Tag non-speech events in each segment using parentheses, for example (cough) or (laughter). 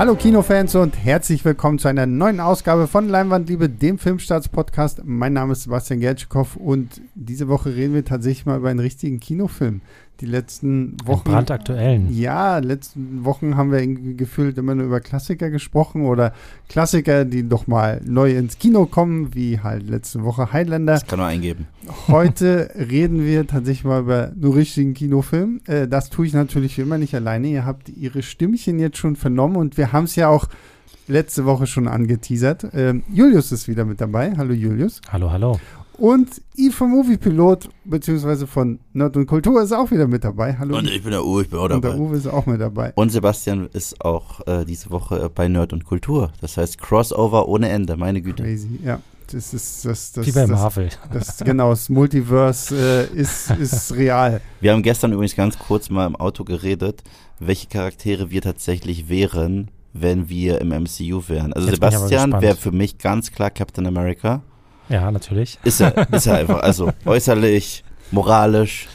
Hallo Kinofans und herzlich willkommen zu einer neuen Ausgabe von Leinwandliebe, dem Filmstarts-Podcast. Mein Name ist Sebastian Gertschikow und diese Woche reden wir tatsächlich mal über einen richtigen Kinofilm. Die letzten Wochen. Einen brandaktuellen. Ja, letzten Wochen haben wir gefühlt immer nur über Klassiker gesprochen oder Klassiker, die doch mal neu ins Kino kommen, wie halt letzte Woche Highlander. Das kann nur eingeben. Heute reden wir tatsächlich mal über einen richtigen Kinofilm. Äh, das tue ich natürlich wie immer nicht alleine. Ihr habt ihre Stimmchen jetzt schon vernommen und wir haben es ja auch letzte Woche schon angeteasert. Ähm, Julius ist wieder mit dabei. Hallo Julius. Hallo, hallo. Und Yves vom Moviepilot, beziehungsweise von Nerd und Kultur, ist auch wieder mit dabei. Hallo. Und ich bin der Uwe, ich bin auch Und dabei. der Uwe ist auch mit dabei. Und Sebastian ist auch äh, diese Woche bei Nerd und Kultur. Das heißt Crossover ohne Ende, meine Güte. Crazy, ja. Das ist das, das, Wie bei das, Marvel. das, genau, das Multiverse äh, ist, ist real. Wir haben gestern übrigens ganz kurz mal im Auto geredet, welche Charaktere wir tatsächlich wären, wenn wir im MCU wären. Also Jetzt Sebastian wäre für mich ganz klar Captain America. Ja, natürlich. Ist er, ist er einfach. Also (laughs) äußerlich, moralisch.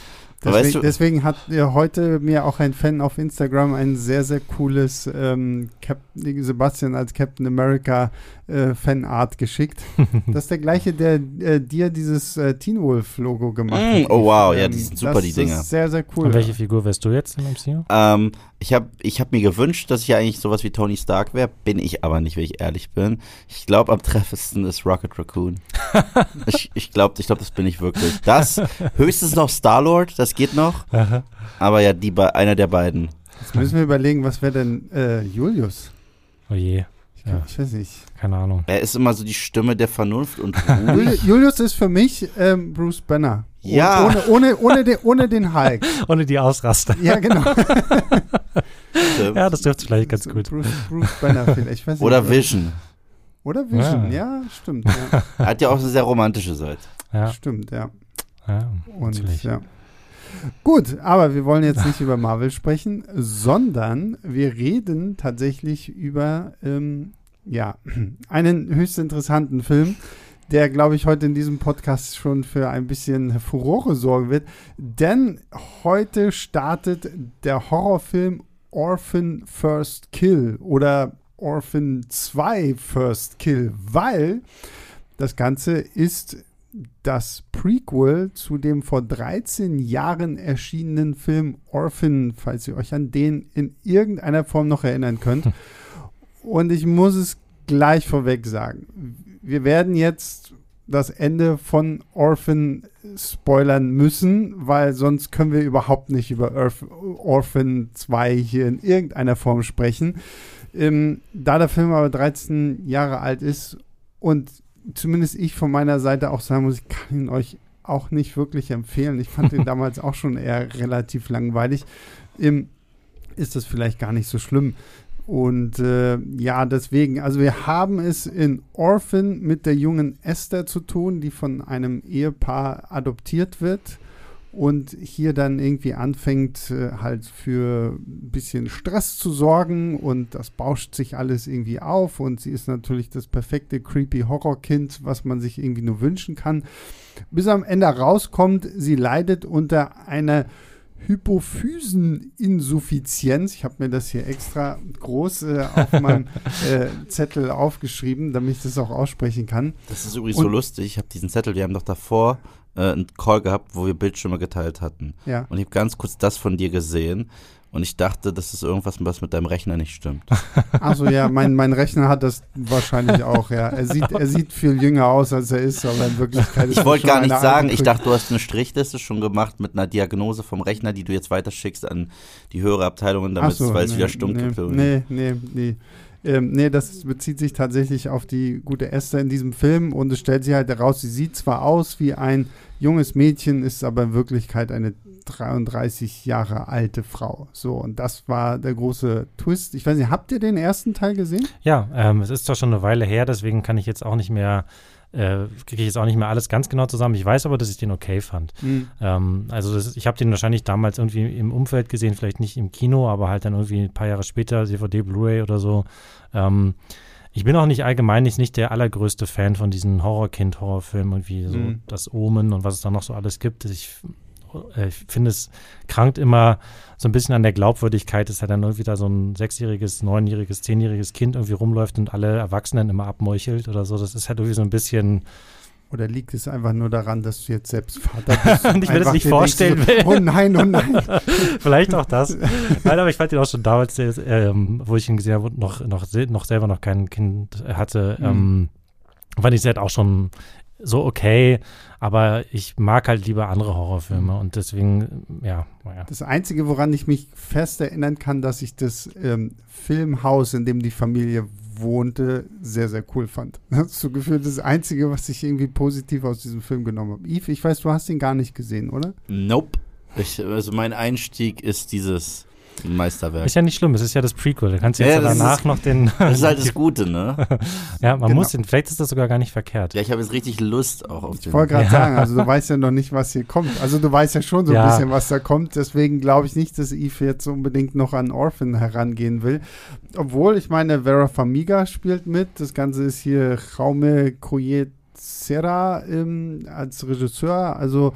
Deswegen, weißt du, deswegen hat äh, heute mir auch ein Fan auf Instagram ein sehr, sehr cooles ähm, Cap Sebastian als Captain America äh, Fanart geschickt. (laughs) das ist der gleiche, der äh, dir dieses äh, Teen Wolf Logo gemacht Mm, hat. oh wow, ja, Ähm, die sind super, das, die Dinger. Das ist sehr, sehr cool. Und welche Figur wärst du jetzt im MCU? Ähm, ich habe ich hab mir gewünscht, dass ich ja eigentlich sowas wie Tony Stark wäre, bin ich aber nicht, wenn ich ehrlich bin. Ich glaube, am treffendsten ist Rocket Raccoon. (laughs) ich ich glaube, ich glaub, das bin ich wirklich. Das, höchstens noch Star-Lord, das geht noch. Aber ja, die, einer der beiden. Jetzt müssen wir überlegen, was wäre denn äh, Julius? Oh je, Ich, Ja. ich weiß nicht. keine Ahnung. Er ist immer so die Stimme der Vernunft und ruhig. (laughs) Julius ist für mich ähm, Bruce Banner. Ja. Ohne, ohne, ohne, den, ohne den Hulk. (laughs) Ohne die Ausraster. Ja, genau. (laughs) Ja, das trifft vielleicht ganz gut. Bruce, Bruce Banner vielleicht. Ich weiß nicht, Oder Vision. Oder Vision, ja, Ja. stimmt. Ja. Er hat ja auch eine sehr romantische Seite. Ja, Stimmt, ja. ja Und, natürlich. ja. Gut, aber wir wollen jetzt nicht über Marvel sprechen, sondern wir reden tatsächlich über ähm, ja, einen höchst interessanten Film, der, glaube ich, heute in diesem Podcast schon für ein bisschen Furore sorgen wird. Denn heute startet der Horrorfilm Orphan First Kill oder Orphan 2 First Kill, weil das Ganze ist das Prequel zu dem vor 13 Jahren erschienenen Film Orphan, falls ihr euch an den in irgendeiner Form noch erinnern könnt. (laughs) Und ich muss es gleich vorweg sagen. Wir werden jetzt das Ende von Orphan spoilern müssen, weil sonst können wir überhaupt nicht über Orph Orphan 2 hier in irgendeiner Form sprechen. Ähm, da der Film aber 13 Jahre alt ist und zumindest ich von meiner Seite auch sagen muss, ich kann ihn euch auch nicht wirklich empfehlen. Ich fand ihn (laughs) damals auch schon eher relativ langweilig. Ähm, ist das vielleicht gar nicht so schlimm. Und äh, ja, deswegen, also wir haben es in Orphan mit der jungen Esther zu tun, die von einem Ehepaar adoptiert wird und hier dann irgendwie anfängt, äh, halt für ein bisschen Stress zu sorgen und das bauscht sich alles irgendwie auf und sie ist natürlich das perfekte creepy Horrorkind, was man sich irgendwie nur wünschen kann. Bis am Ende rauskommt, sie leidet unter einer Hypophyseninsuffizienz. Ich habe mir das hier extra groß äh, auf meinem (laughs) äh, Zettel aufgeschrieben, damit ich das auch aussprechen kann. Das ist übrigens Und- so lustig. Ich habe diesen Zettel, wir haben doch davor äh, einen Call gehabt, wo wir Bildschirme geteilt hatten. Ja. Und ich habe ganz kurz das von dir gesehen. Und ich dachte, das ist irgendwas, was mit deinem Rechner nicht stimmt. (laughs) Achso, ja, mein, mein Rechner hat das wahrscheinlich auch, ja. Er sieht, er sieht viel jünger aus, als er ist, aber in Wirklichkeit ist Ich wollte gar nicht sagen, ich dachte, du hast eine Strichliste schon gemacht mit einer Diagnose vom Rechner, die du jetzt weiterschickst an die höhere Abteilungen, damit so, es, weil es nee, wieder stumm nee, gibt. Nee, nee, nee. Ähm, nee, das bezieht sich tatsächlich auf die gute Esther in diesem Film und es stellt sich halt heraus, sie sieht zwar aus wie ein junges Mädchen, ist aber in Wirklichkeit eine 33 Jahre alte Frau. So, und das war der große Twist. Ich weiß nicht, habt ihr den ersten Teil gesehen? Ja, ähm, es ist zwar schon eine Weile her, deswegen kann ich jetzt auch nicht mehr, äh, kriege ich jetzt auch nicht mehr alles ganz genau zusammen. Ich weiß aber, dass ich den okay fand. Hm. Ähm, also das, ich habe den wahrscheinlich damals irgendwie im Umfeld gesehen, vielleicht nicht im Kino, aber halt dann irgendwie ein paar Jahre später, DVD, Blu-ray oder so. Ähm, ich bin auch nicht allgemein nicht, nicht der allergrößte Fan von diesen Horrorkind-Horrorfilmen, irgendwie so Mhm. das Omen und was es da noch so alles gibt. Ich, äh, ich finde, es krankt immer so ein bisschen an der Glaubwürdigkeit, dass er dann irgendwie da so ein sechsjähriges, neunjähriges, zehnjähriges Kind irgendwie rumläuft und alle Erwachsenen immer abmeuchelt oder so. Das ist halt irgendwie so ein bisschen oder liegt es einfach nur daran, dass du jetzt selbst Vater bist? (laughs) und ich mir das nicht vorstellen so, will. Oh nein, oh nein. (laughs) Vielleicht auch das. (laughs) Nein, aber ich fand ihn auch schon damals, ähm, wo ich ihn gesehen habe und noch, noch, noch selber noch kein Kind hatte, mhm. ähm, fand ich es halt auch schon so okay, aber ich mag halt lieber andere Horrorfilme mhm. und deswegen, ja, ja. Das Einzige, woran ich mich fest erinnern kann, dass ich das ähm, Filmhaus, in dem die Familie wohnte, sehr, sehr cool fand. (laughs) Das ist so gefühlt das Einzige, was ich irgendwie positiv aus diesem Film genommen habe. Yves, ich weiß, du hast ihn gar nicht gesehen, oder? Nope. Ich, also mein Einstieg ist dieses ein Meisterwerk. Ist ja nicht schlimm, es ist ja das Prequel. Da kannst du jetzt ja, danach ist, noch den. Das ist halt das (laughs) Gute, ne? (laughs) ja, man genau. muss den, vielleicht ist das sogar gar nicht verkehrt. Ja, ich habe jetzt richtig Lust auch auf den. Ich wollte gerade ja. sagen, also du weißt ja noch nicht, was hier kommt. Also du weißt ja schon so ein bisschen, was da kommt. Deswegen glaube ich nicht, dass Eve jetzt unbedingt noch an Orphan herangehen will. Obwohl, ich meine, Vera Famiga spielt mit. Das Ganze ist hier Jaume Coyet Serra ähm, als Regisseur. Also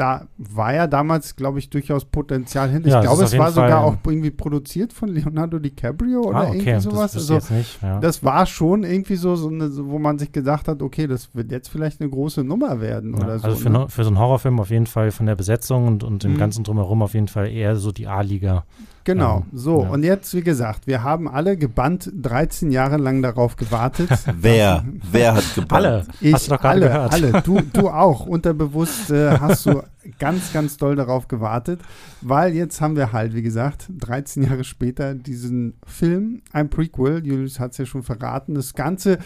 da war ja damals, glaube ich, durchaus Potenzial hin. Ja, ich glaube, es war sogar Fall, auch irgendwie produziert von Leonardo DiCaprio oder ah, okay. irgendwie sowas. Das, also, nicht, ja. das war schon irgendwie so, so eine, wo man sich gedacht hat, okay, das wird jetzt vielleicht eine große Nummer werden ja, oder so. Also für, ne? für, so einen Horrorfilm auf jeden Fall von der Besetzung und, und dem mhm. ganzen Drumherum auf jeden Fall eher so die A-Liga. Genau, ähm, so. Ja. Und jetzt, wie gesagt, wir haben alle gebannt 13 Jahre lang darauf gewartet. (laughs) wer? Wer hat gebannt? Alle. Ich, hast du doch alle, gehört. Alle. Du, (laughs) du auch. Unterbewusst äh, hast du ganz, ganz doll darauf gewartet, weil jetzt haben wir halt, wie gesagt, 13 Jahre später diesen Film, ein Prequel. Julius hat es ja schon verraten. Das Ganze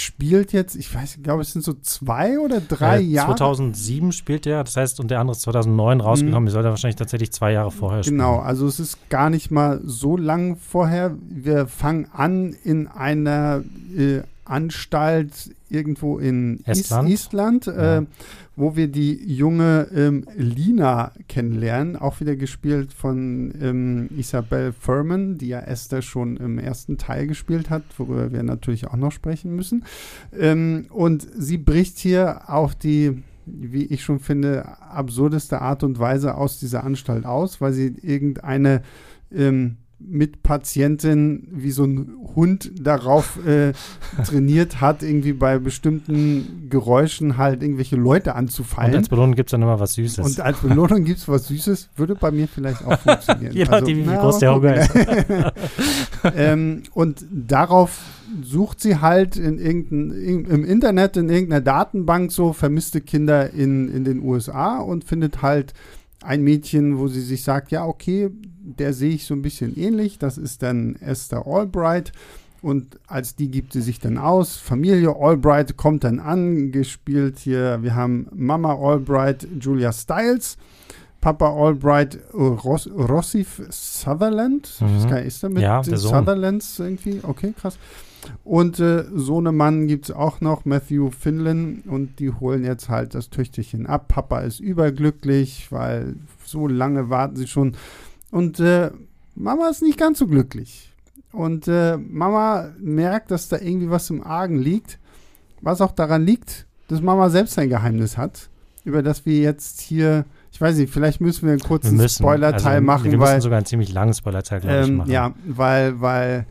spielt jetzt, ich weiß, ich glaube, es sind so zwei oder drei äh, Jahre. 2007 spielt er, das heißt, und der andere ist 2009 rausgekommen. Mhm. Die sollte wahrscheinlich tatsächlich zwei Jahre vorher spielen. Genau, also es ist gar nicht mal so lang vorher. Wir fangen an in einer äh, Anstalt irgendwo in Estland, Island, ja. äh, wo wir die junge ähm, Lina kennenlernen, auch wieder gespielt von ähm, Isabel Furman, die ja Esther schon im ersten Teil gespielt hat, worüber wir natürlich auch noch sprechen müssen. Ähm, und sie bricht hier auf die wie ich schon finde, absurdeste Art und Weise aus dieser Anstalt aus, weil sie irgendeine ähm, Mitpatientin wie so ein Hund darauf äh, (laughs) trainiert hat, irgendwie bei bestimmten Geräuschen halt irgendwelche Leute anzufallen. Und als Belohnung gibt es dann immer was Süßes. Und als Belohnung gibt es was Süßes, würde bei mir vielleicht auch funktionieren. (laughs) Je nachdem, also, wie groß der Hunger ist. (laughs) ähm, und darauf sucht sie halt in irgendein, im Internet, in irgendeiner Datenbank so vermisste Kinder in, in den USA und findet halt ein Mädchen, wo sie sich sagt, ja, okay, der sehe ich so ein bisschen ähnlich. Das ist dann Esther Albright. Und als die gibt sie sich dann aus. Familie Albright kommt dann an, gespielt hier. Wir haben Mama Albright, Julia Stiles. Papa Albright, Ross, Rossif Sutherland. Mhm. Ist er mit ja, Sutherlands irgendwie? Okay, krass. Und äh, Sohnemann gibt es auch noch, Matthew Finlan. Und die holen jetzt halt das Töchterchen ab. Papa ist überglücklich, weil so lange warten sie schon. Und äh, Mama ist nicht ganz so glücklich. Und äh, Mama merkt, dass da irgendwie was im Argen liegt. Was auch daran liegt, dass Mama selbst ein Geheimnis hat, über das wir jetzt hier ich weiß nicht, vielleicht müssen wir einen kurzen Spoiler-Teil also, machen. Wir müssen sogar einen ziemlich langen Spoiler-Teil, glaube ähm, ich, machen. Ja, weil, weil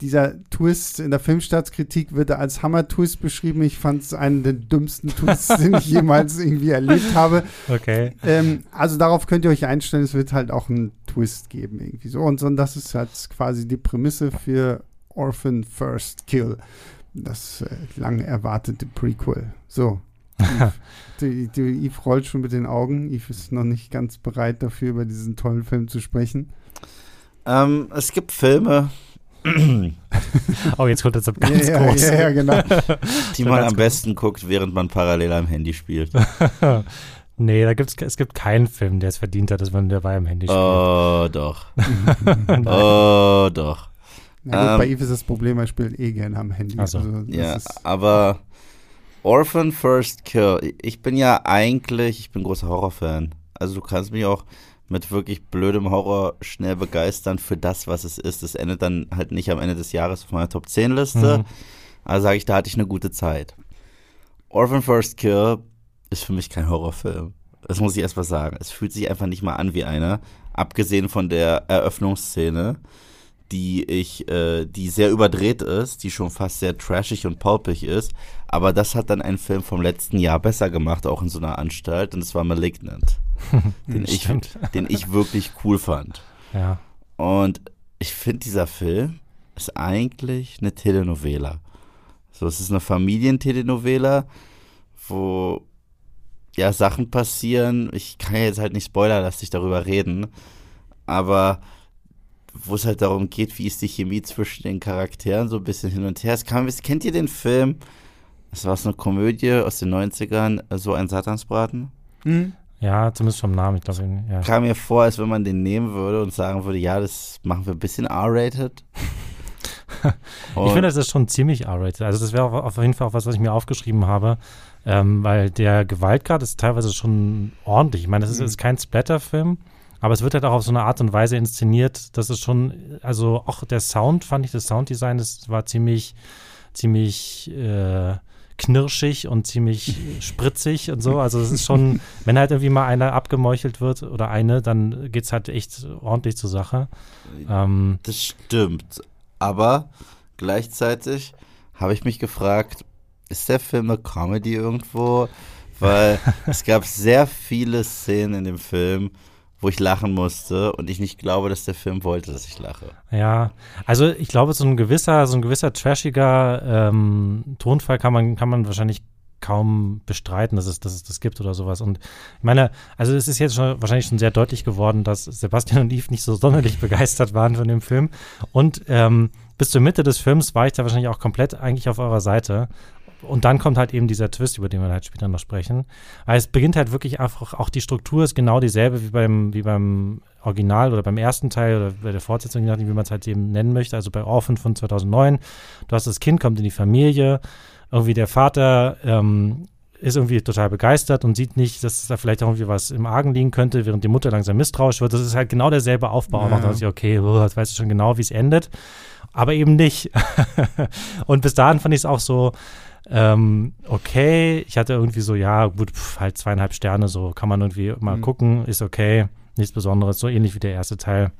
dieser Twist in der Filmstaatskritik wird als Hammer-Twist beschrieben. Ich fand es einen der dümmsten Twists, (laughs) den ich jemals irgendwie erlebt habe. Okay. Ähm, also darauf könnt ihr euch einstellen, es wird halt auch einen Twist geben irgendwie so. Und, und das ist halt quasi die Prämisse für Orphan First Kill. Das äh, lang erwartete Prequel. So. (laughs) die, die, Eve rollt schon mit den Augen. Eve ist noch nicht ganz bereit dafür, über diesen tollen Film zu sprechen. Ähm, es gibt Filme, (clears throat) oh, jetzt kommt jetzt ganz ja, groß. Ja, ja, genau. (laughs) Die man am besten guckt, während man parallel am Handy spielt. (laughs) nee, da gibt's, es gibt keinen Film, der es verdient hat, dass man dabei am Handy spielt. Oh, doch. (laughs) oh, doch. Na gut, ähm, bei Eve ist das Problem, er spielt eh gerne am Handy. Also, also ja, aber Orphan First Kill. Ich bin ja eigentlich, ich bin großer Horrorfan. Also du kannst mich auch mit wirklich blödem Horror schnell begeistern für das, was es ist. Es endet dann halt nicht am Ende des Jahres auf meiner Top 10 Liste. Mhm. Also sage ich, da hatte ich eine gute Zeit. Orphan First Kill ist für mich kein Horrorfilm. das muss ich erstmal sagen, es fühlt sich einfach nicht mal an wie einer, abgesehen von der Eröffnungsszene, die ich, äh, die sehr überdreht ist, die schon fast sehr trashig und pulpig ist. Aber das hat dann ein Film vom letzten Jahr besser gemacht, auch in so einer Anstalt, und es war Malignant, (laughs) den, ich, den ich wirklich cool fand. Ja. Und ich finde, dieser Film ist eigentlich eine Telenovela. So, es ist eine Familientelenovela, wo ja Sachen passieren. Ich kann ja jetzt halt nicht spoilerlastig darüber reden, aber wo es halt darum geht, wie ist die Chemie zwischen den Charakteren, so ein bisschen hin und her. Es kam, kennt ihr den Film? Das war so eine Komödie aus den 90ern, so ein Satansbraten? Hm? Ja, zumindest vom Namen, ich glaube. Ja. Kam mir vor, als wenn man den nehmen würde und sagen würde, ja, das machen wir ein bisschen R-rated. (laughs) ich finde, das ist schon ziemlich R-rated. Also das wäre auf jeden Fall auch was, was ich mir aufgeschrieben habe, ähm, weil der Gewaltgrad ist teilweise schon ordentlich. Ich meine, das ist, mhm. ist kein Splatter-Film, aber es wird halt auch auf so eine Art und Weise inszeniert, dass es schon, also auch der Sound, fand ich, das Sounddesign, das war ziemlich, ziemlich äh, knirschig und ziemlich (laughs) spritzig und so. Also es ist schon, wenn halt irgendwie mal einer abgemeuchelt wird oder eine, dann geht es halt echt ordentlich zur Sache. Ähm, das stimmt. Aber gleichzeitig habe ich mich gefragt, ist der Film eine Comedy irgendwo? Weil (laughs) es gab sehr viele Szenen in dem Film, wo ich lachen musste und ich nicht glaube, dass der Film wollte, dass ich lache. Ja, also ich glaube, so ein gewisser, so ein gewisser trashiger ähm, Tonfall kann man, kann man wahrscheinlich kaum bestreiten, dass es, dass es das gibt oder sowas. Und ich meine, also es ist jetzt schon wahrscheinlich schon sehr deutlich geworden, dass Sebastian und Yves nicht so sonderlich (laughs) begeistert waren von dem Film. Und ähm, bis zur Mitte des Films war ich da wahrscheinlich auch komplett eigentlich auf eurer Seite und dann kommt halt eben dieser Twist, über den wir halt später noch sprechen. Aber es beginnt halt wirklich einfach, auch die Struktur ist genau dieselbe wie beim, wie beim Original oder beim ersten Teil oder bei der Fortsetzung, je nachdem, wie man es halt eben nennen möchte. Also bei Orphan von 2009. Du hast das Kind, kommt in die Familie. Irgendwie der Vater ähm, ist irgendwie total begeistert und sieht nicht, dass da vielleicht irgendwie was im Argen liegen könnte, während die Mutter langsam misstrauisch wird. Das ist halt genau derselbe Aufbau. Ja. Und dann ich, okay, oh, jetzt weißt du schon genau, wie es endet. Aber eben nicht. (laughs) und bis dahin fand ich es auch so, ähm, okay, ich hatte irgendwie so, ja, gut, pf, halt zweieinhalb Sterne, so kann man irgendwie mal mhm. gucken, ist okay, nichts Besonderes, so ähnlich wie der erste Teil.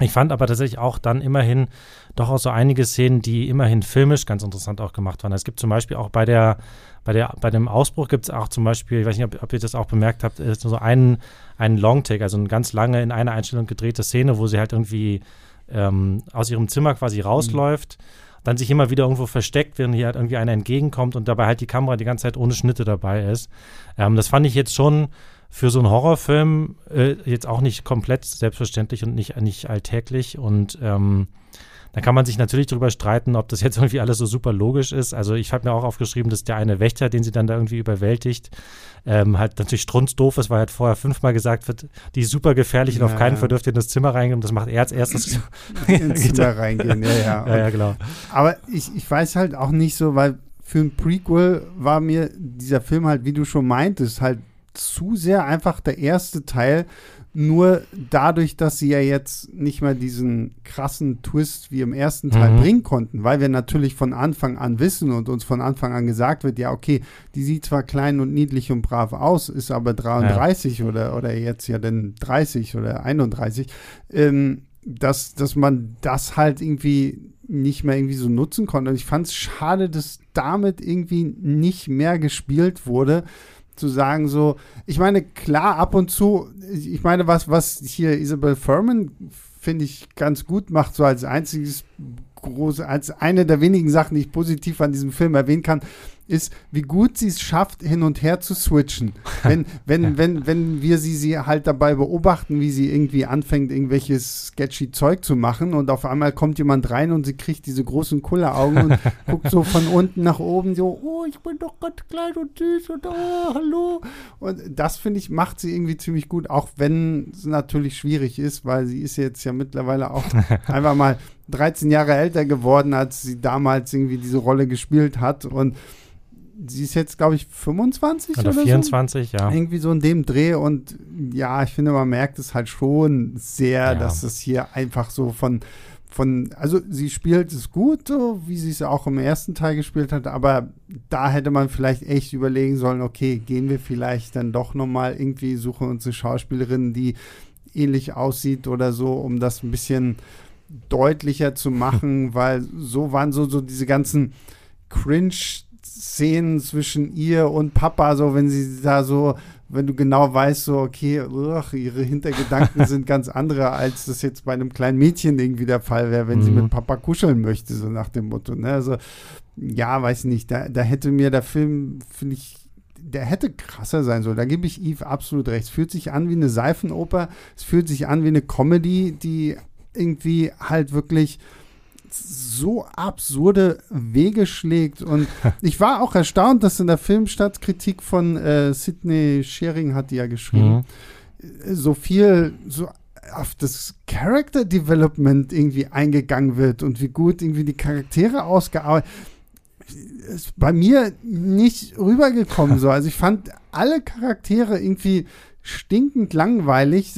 Ich fand aber tatsächlich auch dann immerhin doch auch so einige Szenen, die immerhin filmisch ganz interessant auch gemacht waren. Es gibt zum Beispiel auch bei der, bei der, bei dem Ausbruch gibt es auch zum Beispiel, ich weiß nicht, ob, ob ihr das auch bemerkt habt, ist so einen, einen Longtake, also eine ganz lange in einer Einstellung gedrehte Szene, wo sie halt irgendwie ähm, aus ihrem Zimmer quasi rausläuft. Mhm dann sich immer wieder irgendwo versteckt, während hier halt irgendwie einer entgegenkommt und dabei halt die Kamera die ganze Zeit ohne Schnitte dabei ist. Ähm, das fand ich jetzt schon für so einen Horrorfilm äh, jetzt auch nicht komplett selbstverständlich und nicht, nicht alltäglich und ähm, da kann man sich natürlich darüber streiten, ob das jetzt (laughs) irgendwie alles so super logisch ist. Also ich habe mir auch aufgeschrieben, dass der eine Wächter, den sie dann da irgendwie überwältigt, ähm, halt natürlich strunzdoof ist, weil halt vorher fünfmal gesagt wird, die ist super gefährlich ja, und auf keinen Fall dürft ihr in das Zimmer reingehen. Und das macht er als erstes. (laughs) (laughs) ins Zimmer reingehen, ja, ja. ja, ja, genau. Aber ich, ich weiß halt auch nicht so, weil für ein Prequel war mir dieser Film halt, wie du schon meintest, halt zu sehr einfach der erste Teil nur dadurch, dass sie ja jetzt nicht mehr diesen krassen Twist wie im ersten Teil mhm. bringen konnten, weil wir natürlich von Anfang an wissen und uns von Anfang an gesagt wird, ja, okay, die sieht zwar klein und niedlich und brav aus, ist aber 33 ja. oder, oder jetzt ja dann 30 oder 31, ähm, dass, dass man das halt irgendwie nicht mehr irgendwie so nutzen konnte. Und ich fand es schade, dass damit irgendwie nicht mehr gespielt wurde, zu sagen, so, ich meine, klar, ab und zu, ich meine, was, was hier Isabel Furman, finde ich, ganz gut macht, so als einziges große, als eine der wenigen Sachen, die ich positiv an diesem Film erwähnen kann, ist, wie gut sie es schafft, hin und her zu switchen. (laughs) Wenn, wenn, ja. wenn, wenn wir sie, sie halt dabei beobachten, wie sie irgendwie anfängt, irgendwelches sketchy Zeug zu machen und auf einmal kommt jemand rein und sie kriegt diese großen Kulleraugen und (laughs) guckt so von unten nach oben so, oh, ich bin doch ganz klein und süß und oh, hallo. Und das, finde ich, macht sie irgendwie ziemlich gut, auch wenn es natürlich schwierig ist, weil sie ist jetzt ja mittlerweile auch (laughs) einfach mal 13 Jahre älter geworden, als sie damals irgendwie diese Rolle gespielt hat und sie ist jetzt, glaube ich, 25 oder, oder 24, so. ja. Irgendwie so in dem Dreh und ja, ich finde, man merkt es halt schon sehr, ja. dass es hier einfach so von von, also sie spielt es gut, so wie sie es auch im ersten Teil gespielt hat, aber da hätte man vielleicht echt überlegen sollen, okay, gehen wir vielleicht dann doch nochmal irgendwie, suchen uns eine Schauspielerin, die ähnlich aussieht oder so, um das ein bisschen deutlicher zu machen, (laughs) weil so waren so, so diese ganzen Cringe-Szenen zwischen ihr und Papa, so wenn sie da so, wenn du genau weißt, so, okay, ugh, ihre Hintergedanken (laughs) sind ganz andere, als das jetzt bei einem kleinen Mädchen irgendwie der Fall wäre, wenn mhm. sie mit Papa kuscheln möchte, so nach dem Motto. Ne? Also, ja, weiß nicht, da, da hätte mir der Film, finde ich, der hätte krasser sein sollen. Da gebe ich Eve absolut recht. Es fühlt sich an wie eine Seifenoper. Es fühlt sich an wie eine Comedy, die irgendwie halt wirklich so absurde Wege schlägt. Und (laughs) ich war auch erstaunt, dass in der Filmstadtkritik von äh, Sidney Schering hat die ja geschrieben, mhm. so viel so auf das Character Development irgendwie eingegangen wird und wie gut irgendwie die Charaktere ausgearbeitet ist bei mir nicht rübergekommen so. (laughs) Also ich fand alle Charaktere irgendwie stinkend langweilig.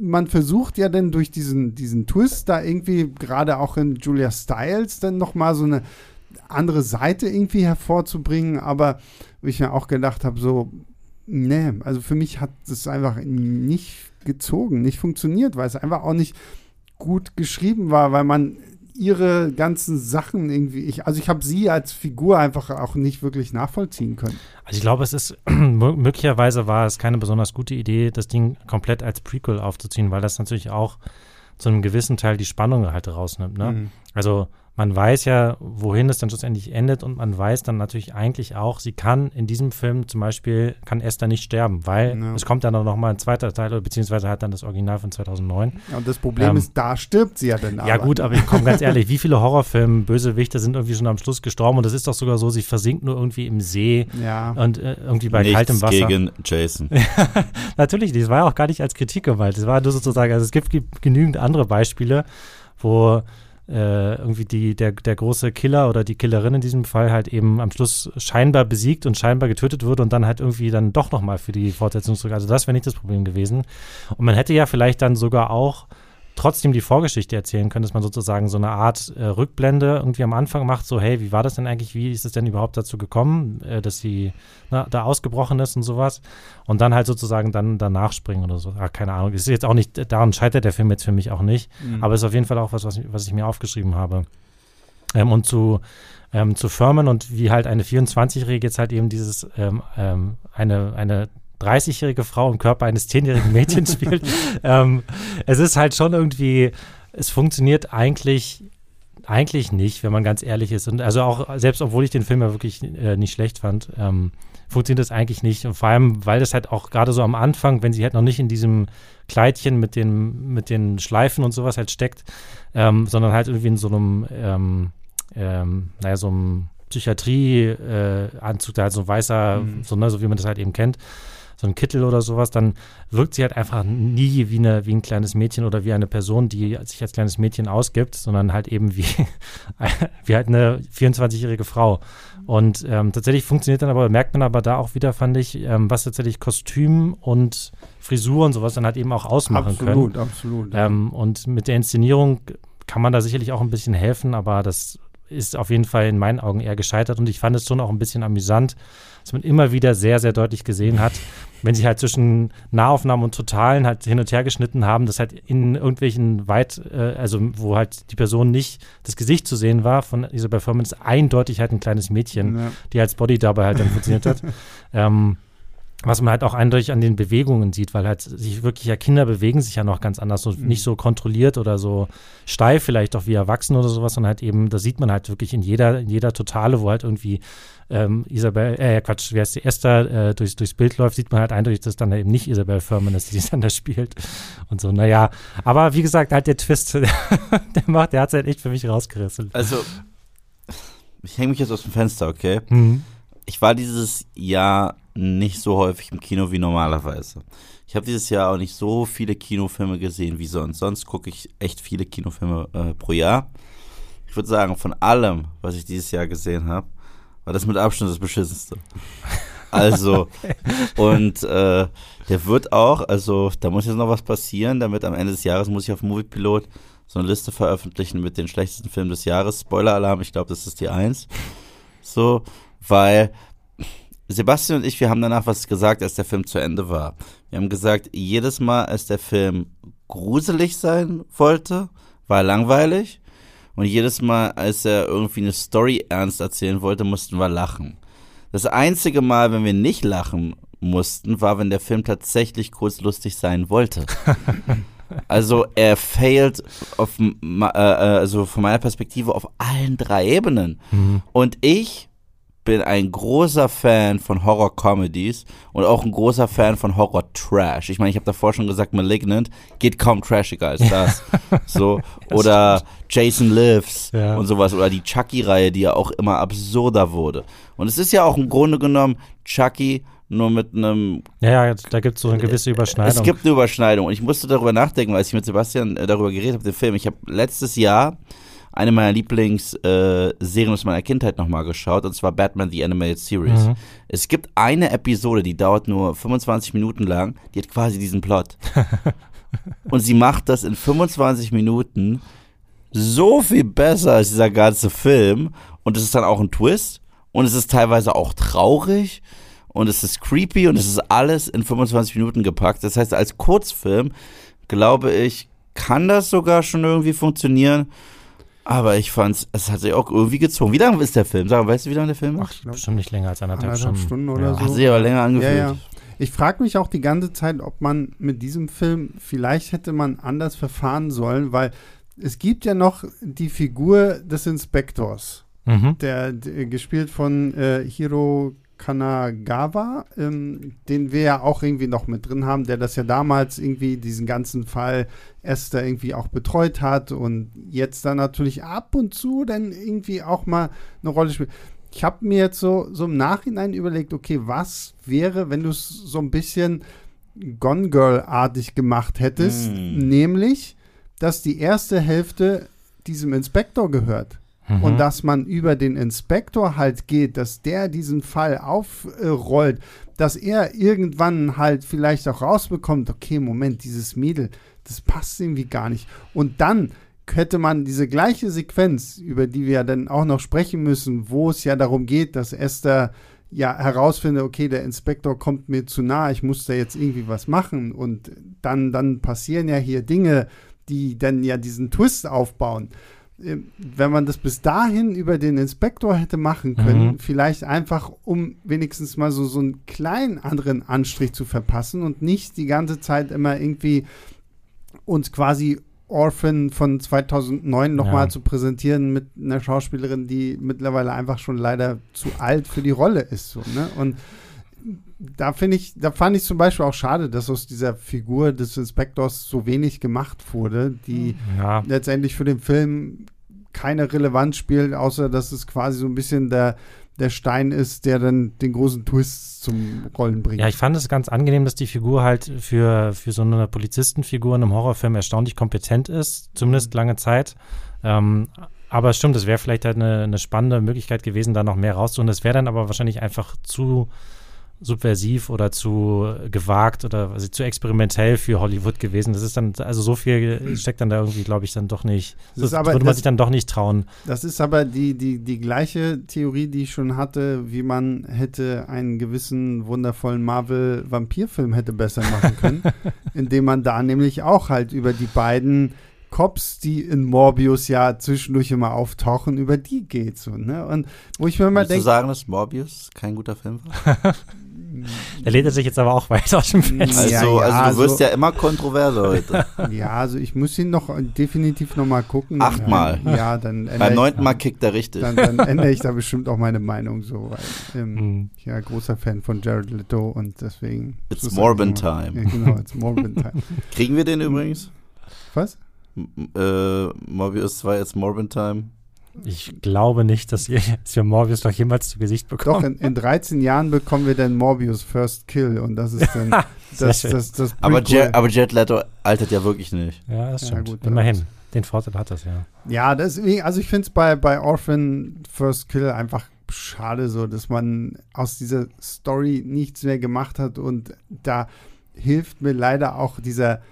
Man versucht ja dann durch diesen, diesen Twist da irgendwie, gerade auch in Julia Stiles, dann nochmal so eine andere Seite irgendwie hervorzubringen. Aber wie ich mir auch gedacht habe, so, nee, also für mich hat es einfach nicht gezogen, nicht funktioniert, weil es einfach auch nicht gut geschrieben war, weil man ihre ganzen Sachen irgendwie, ich, also ich habe sie als Figur einfach auch nicht wirklich nachvollziehen können. Also ich glaube, es ist, (clears throat) möglicherweise war es keine besonders gute Idee, das Ding komplett als Prequel aufzuziehen, weil das natürlich auch zu einem gewissen Teil die Spannung halt rausnimmt. Ne? Mhm. Also man weiß ja, wohin es dann schlussendlich endet und man weiß dann natürlich eigentlich auch, sie kann in diesem Film zum Beispiel, kann Esther nicht sterben, weil ja. es kommt dann auch noch mal ein zweiter Teil, beziehungsweise hat dann das Original von 2009. Ja, und das Problem ähm, ist, da stirbt sie ja dann Ja gut, aber ich komme ganz ehrlich, wie viele Horrorfilme, Bösewichte sind irgendwie schon am Schluss gestorben und das ist doch sogar so, sie versinkt nur irgendwie im See ja. und äh, irgendwie bei Nichts kaltem Wasser. gegen Jason. (laughs) natürlich, das war ja auch gar nicht als Kritik gemeint, das war nur sozusagen, also es gibt genügend andere Beispiele, wo äh, irgendwie die, der, der große Killer oder die Killerin in diesem Fall halt eben am Schluss scheinbar besiegt und scheinbar getötet wurde und dann halt irgendwie dann doch nochmal für die Fortsetzung zurück. Also das wäre nicht das Problem gewesen. Und man hätte ja vielleicht dann sogar auch trotzdem die Vorgeschichte erzählen können, dass man sozusagen so eine Art äh, Rückblende irgendwie am Anfang macht, so hey, wie war das denn eigentlich, wie ist es denn überhaupt dazu gekommen, äh, dass sie na, da ausgebrochen ist und sowas und dann halt sozusagen dann danach springen oder so. Ah, keine Ahnung, ist jetzt auch nicht, daran scheitert der Film jetzt für mich auch nicht, mhm. aber ist auf jeden Fall auch was, was, was ich mir aufgeschrieben habe. Ähm, und zu ähm, zu Firmen und wie halt eine 24-Jährige jetzt halt eben dieses ähm, ähm eine, eine 30-jährige Frau im Körper eines 10-jährigen Mädchens spielt. (laughs) ähm, es ist halt schon irgendwie, es funktioniert eigentlich eigentlich nicht, wenn man ganz ehrlich ist. Und also auch, selbst obwohl ich den Film ja wirklich äh, nicht schlecht fand, ähm, funktioniert das eigentlich nicht. Und vor allem, weil das halt auch gerade so am Anfang, wenn sie halt noch nicht in diesem Kleidchen mit den, mit den Schleifen und sowas halt steckt, ähm, sondern halt irgendwie in so einem, ähm, ähm, naja, so einem Psychiatrie-Anzug, äh, halt so ein weißer, mhm. so, ne, so wie man das halt eben kennt, so ein Kittel oder sowas, dann wirkt sie halt einfach nie wie, eine, wie ein kleines Mädchen oder wie eine Person, die sich als kleines Mädchen ausgibt, sondern halt eben wie, (laughs) wie halt eine 24-jährige Frau. Und ähm, tatsächlich funktioniert dann aber, merkt man aber da auch wieder, fand ich, ähm, was tatsächlich Kostüm und Frisur und sowas dann halt eben auch ausmachen absolut, können. Absolut, absolut. Ähm, und mit der Inszenierung kann man da sicherlich auch ein bisschen helfen, aber das ist auf jeden Fall in meinen Augen eher gescheitert und ich fand es schon auch ein bisschen amüsant, dass man immer wieder sehr, sehr deutlich gesehen hat, wenn sie halt zwischen Nahaufnahmen und Totalen halt hin und her geschnitten haben, dass halt in irgendwelchen weit, äh, also wo halt die Person nicht das Gesicht zu sehen war von dieser Performance, eindeutig halt ein kleines Mädchen, ja. die als Body dabei halt dann funktioniert hat. (laughs) Ähm, was man halt auch eindeutig an den Bewegungen sieht, weil halt sich wirklich ja Kinder bewegen sich ja noch ganz anders, so, mhm. nicht so kontrolliert oder so steif vielleicht auch wie Erwachsene oder sowas, sondern halt eben, da sieht man halt wirklich in jeder, in jeder Totale, wo halt irgendwie ähm, Isabel, äh, Quatsch, wie heißt die Esther, äh, durchs, durchs Bild läuft, sieht man halt eindeutig, dass dann eben nicht Isabel Furman ist, die (laughs) dann da spielt und so, naja, aber wie gesagt, halt der Twist, (laughs) der, macht, der hat es halt echt für mich rausgerissen. Also, ich hänge mich jetzt aus dem Fenster, okay? Mhm. Ich war dieses Jahr nicht so häufig im Kino wie normalerweise. Ich habe dieses Jahr auch nicht so viele Kinofilme gesehen wie sonst. Sonst gucke ich echt viele Kinofilme äh, pro Jahr. Ich würde sagen, von allem, was ich dieses Jahr gesehen habe, war das mit Abstand das beschissenste. Also, (laughs) okay. und äh, der wird auch, also da muss jetzt noch was passieren, damit am Ende des Jahres muss ich auf Moviepilot so eine Liste veröffentlichen mit den schlechtesten Filmen des Jahres. Spoiler-Alarm, ich glaube, das ist die Eins. So, weil Sebastian und ich, wir haben danach was gesagt, als der Film zu Ende war. Wir haben gesagt, jedes Mal, als der Film gruselig sein wollte, war er langweilig. Und jedes Mal, als er irgendwie eine Story ernst erzählen wollte, mussten wir lachen. Das einzige Mal, wenn wir nicht lachen mussten, war, wenn der Film tatsächlich kurzlustig sein wollte. (laughs) also er failed auf, äh, also von meiner Perspektive auf allen drei Ebenen. Mhm. Und ich bin ein großer Fan von Horror-Comedies und auch ein großer Fan von Horror-Trash. Ich meine, ich habe davor schon gesagt, Malignant geht kaum trashiger als (laughs) das. so. Oder Jason Lives ja. und sowas. Oder die Chucky-Reihe, die ja auch immer absurder wurde. Und es ist ja auch im Grunde genommen Chucky nur mit einem. Ja, ja da gibt es so eine gewisse Überschneidung. Es gibt eine Überschneidung. Und ich musste darüber nachdenken, als ich mit Sebastian äh, darüber geredet habe, den Film. Ich habe letztes Jahr eine meiner Lieblingsserien äh, aus meiner Kindheit nochmal geschaut, und zwar Batman The Animated Series. Mhm. Es gibt eine Episode, die dauert nur 25 Minuten lang, die hat quasi diesen Plot. (laughs) und sie macht das in 25 Minuten so viel besser als dieser ganze Film. Und es ist dann auch ein Twist. Und es ist teilweise auch traurig. Und es ist creepy. Und es ist alles in 25 Minuten gepackt. Das heißt, als Kurzfilm, glaube ich, kann das sogar schon irgendwie funktionieren. Aber ich fand's, es hat sich auch irgendwie gezogen. Wie lange ist der Film? Sag, weißt du, wie lange der Film ist? Ach, bestimmt nicht länger als anderthalb, anderthalb Stunden. Stunden oder ja. so. Hat sich aber länger angefühlt. Ja, ja. Ich frage mich auch die ganze Zeit, ob man mit diesem Film, vielleicht hätte man anders verfahren sollen, weil es gibt ja noch die Figur des Inspektors, mhm. der, der, gespielt von äh, Hiro Kanagawa, ähm, den wir ja auch irgendwie noch mit drin haben, der das ja damals irgendwie diesen ganzen Fall Esther irgendwie auch betreut hat und jetzt dann natürlich ab und zu dann irgendwie auch mal eine Rolle spielt. Ich habe mir jetzt so, so im Nachhinein überlegt, okay, was wäre, wenn du es so ein bisschen Gone Girl-artig gemacht hättest, mm. nämlich, dass die erste Hälfte diesem Inspektor gehört mhm. und dass man über den Inspektor halt geht, dass der diesen Fall aufrollt, dass er irgendwann halt vielleicht auch rausbekommt, okay, Moment, dieses Mädel, das passt irgendwie gar nicht. Und dann hätte man diese gleiche Sequenz, über die wir ja dann auch noch sprechen müssen, wo es ja darum geht, dass Esther ja herausfindet, okay, der Inspektor kommt mir zu nah, ich muss da jetzt irgendwie was machen und dann, dann passieren ja hier Dinge, die dann ja diesen Twist aufbauen. Wenn man das bis dahin über den Inspektor hätte machen können, mhm. vielleicht einfach, um wenigstens mal so, so einen kleinen anderen Anstrich zu verpassen und nicht die ganze Zeit immer irgendwie uns quasi Orphan von 2009 nochmal ja. zu präsentieren mit einer Schauspielerin, die mittlerweile einfach schon leider zu alt für die Rolle ist. So, ne? Und da finde ich, da fand ich zum Beispiel auch schade, dass aus dieser Figur des Inspektors so wenig gemacht wurde, die ja. letztendlich für den Film keine Relevanz spielt, außer dass es quasi so ein bisschen der, der Stein ist, der dann den großen Twist zum Rollen bringt. Ja, ich fand es ganz angenehm, dass die Figur halt für, für so eine Polizistenfigur in einem Horrorfilm erstaunlich kompetent ist, zumindest lange Zeit. Ähm, aber stimmt, es wäre vielleicht halt eine, eine spannende Möglichkeit gewesen, da noch mehr rauszuholen. Das wäre dann aber wahrscheinlich einfach zu subversiv oder zu gewagt oder also zu experimentell für Hollywood gewesen. Das ist dann, also so viel steckt dann da irgendwie, glaube ich, dann doch nicht. Das, das würde man das, sich dann doch nicht trauen. Das ist aber die, die, die gleiche Theorie, die ich schon hatte, wie man hätte einen gewissen wundervollen Marvel-Vampirfilm hätte besser machen können, (laughs) indem man da nämlich auch halt über die beiden Cops, die in Morbius ja zwischendurch immer auftauchen, über die geht so, ne? Und wo ich mir mal denke. du sagen, dass Morbius kein guter Film war? (laughs) Der lehnt sich jetzt aber auch weit aus dem Fenster. Also, ja, ja, also du also, wirst ja immer kontroverser heute. (laughs) Ja, also ich muss ihn noch definitiv noch mal gucken. Achtmal. Ja, dann Beim neunten Mal kickt er richtig. Dann, dann ändere ich da bestimmt auch meine Meinung so. Weil, ähm, mhm. Ja, großer Fan von Jared Leto und deswegen. It's Morbin Time. Ja, genau, it's Morbin Time. (laughs) Kriegen wir den übrigens? Was? Äh, Morbius 2 jetzt Morbin Time? Ich glaube nicht, dass, ihr, dass wir Morbius noch jemals zu Gesicht bekommen. Doch, in, in 13 Jahren bekommen wir dann Morbius First Kill und das ist dann (laughs) das, das, das, das aber, Jet, aber Jet Leto altert ja wirklich nicht. Ja, das stimmt. Ja, gut, Immerhin. Den Vorteil hat das, ja. Ja, deswegen, also ich finde es bei, bei Orphan First Kill einfach schade so, dass man aus dieser Story nichts mehr gemacht hat und da hilft mir leider auch dieser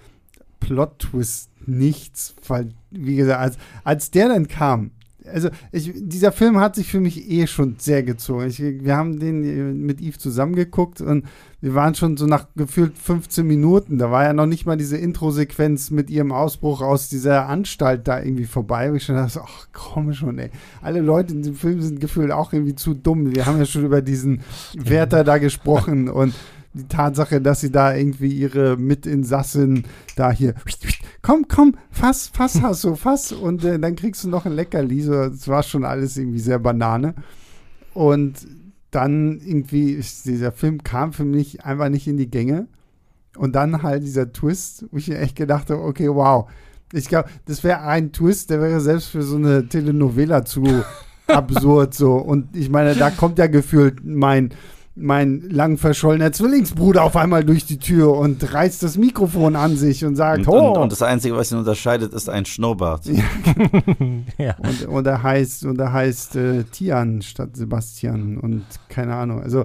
Plot-Twist nichts, weil, wie gesagt, als, als der dann kam, also ich, dieser Film hat sich für mich eh schon sehr gezogen. Ich, wir haben den mit Yves zusammengeguckt und wir waren schon so nach gefühlt 15 Minuten. Da war ja noch nicht mal diese Intro-Sequenz mit ihrem Ausbruch aus dieser Anstalt da irgendwie vorbei. Und ich schon dachte, ach komm schon, ey. Alle Leute in dem Film sind gefühlt auch irgendwie zu dumm. Wir haben ja schon über diesen Wärter da gesprochen und die Tatsache, dass sie da irgendwie ihre Mitinsassin da hier, komm, komm, fass, fass, (laughs) hast du, fass und äh, dann kriegst du noch ein Leckerli. So, das war schon alles irgendwie sehr Banane. Und dann irgendwie, dieser Film kam für mich einfach nicht in die Gänge. Und dann halt dieser Twist, wo ich mir echt gedacht habe, okay, wow. Ich glaube, das wäre ein Twist, der wäre selbst für so eine Telenovela zu (laughs) absurd so. Und ich meine, da kommt ja gefühlt mein mein lang verschollener Zwillingsbruder auf einmal durch die Tür und reißt das Mikrofon an sich und sagt, und, oh. Und, und das Einzige, was ihn unterscheidet, ist ein Schnurrbart. (laughs) Ja. Und, und er heißt, und er heißt äh, Tian statt Sebastian und keine Ahnung. Also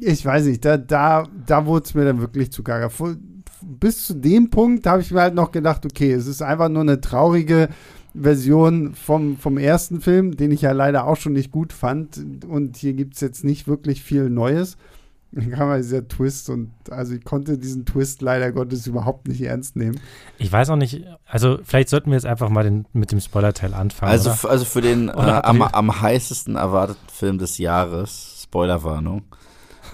ich weiß nicht, da, da, da wurde es mir dann wirklich zu gaga. Bis zu dem Punkt habe ich mir halt noch gedacht, okay, es ist einfach nur eine traurige Version vom, vom ersten Film, den ich ja leider auch schon nicht gut fand. Und hier gibt es jetzt nicht wirklich viel Neues. (laughs) Dann kam halt dieser Twist und also ich konnte diesen Twist leider Gottes überhaupt nicht ernst nehmen. Ich weiß auch nicht, also vielleicht sollten wir jetzt einfach mal den, mit dem Spoiler-Teil anfangen. Also, oder? also für den äh, am, am heißesten erwarteten Film des Jahres, Spoilerwarnung.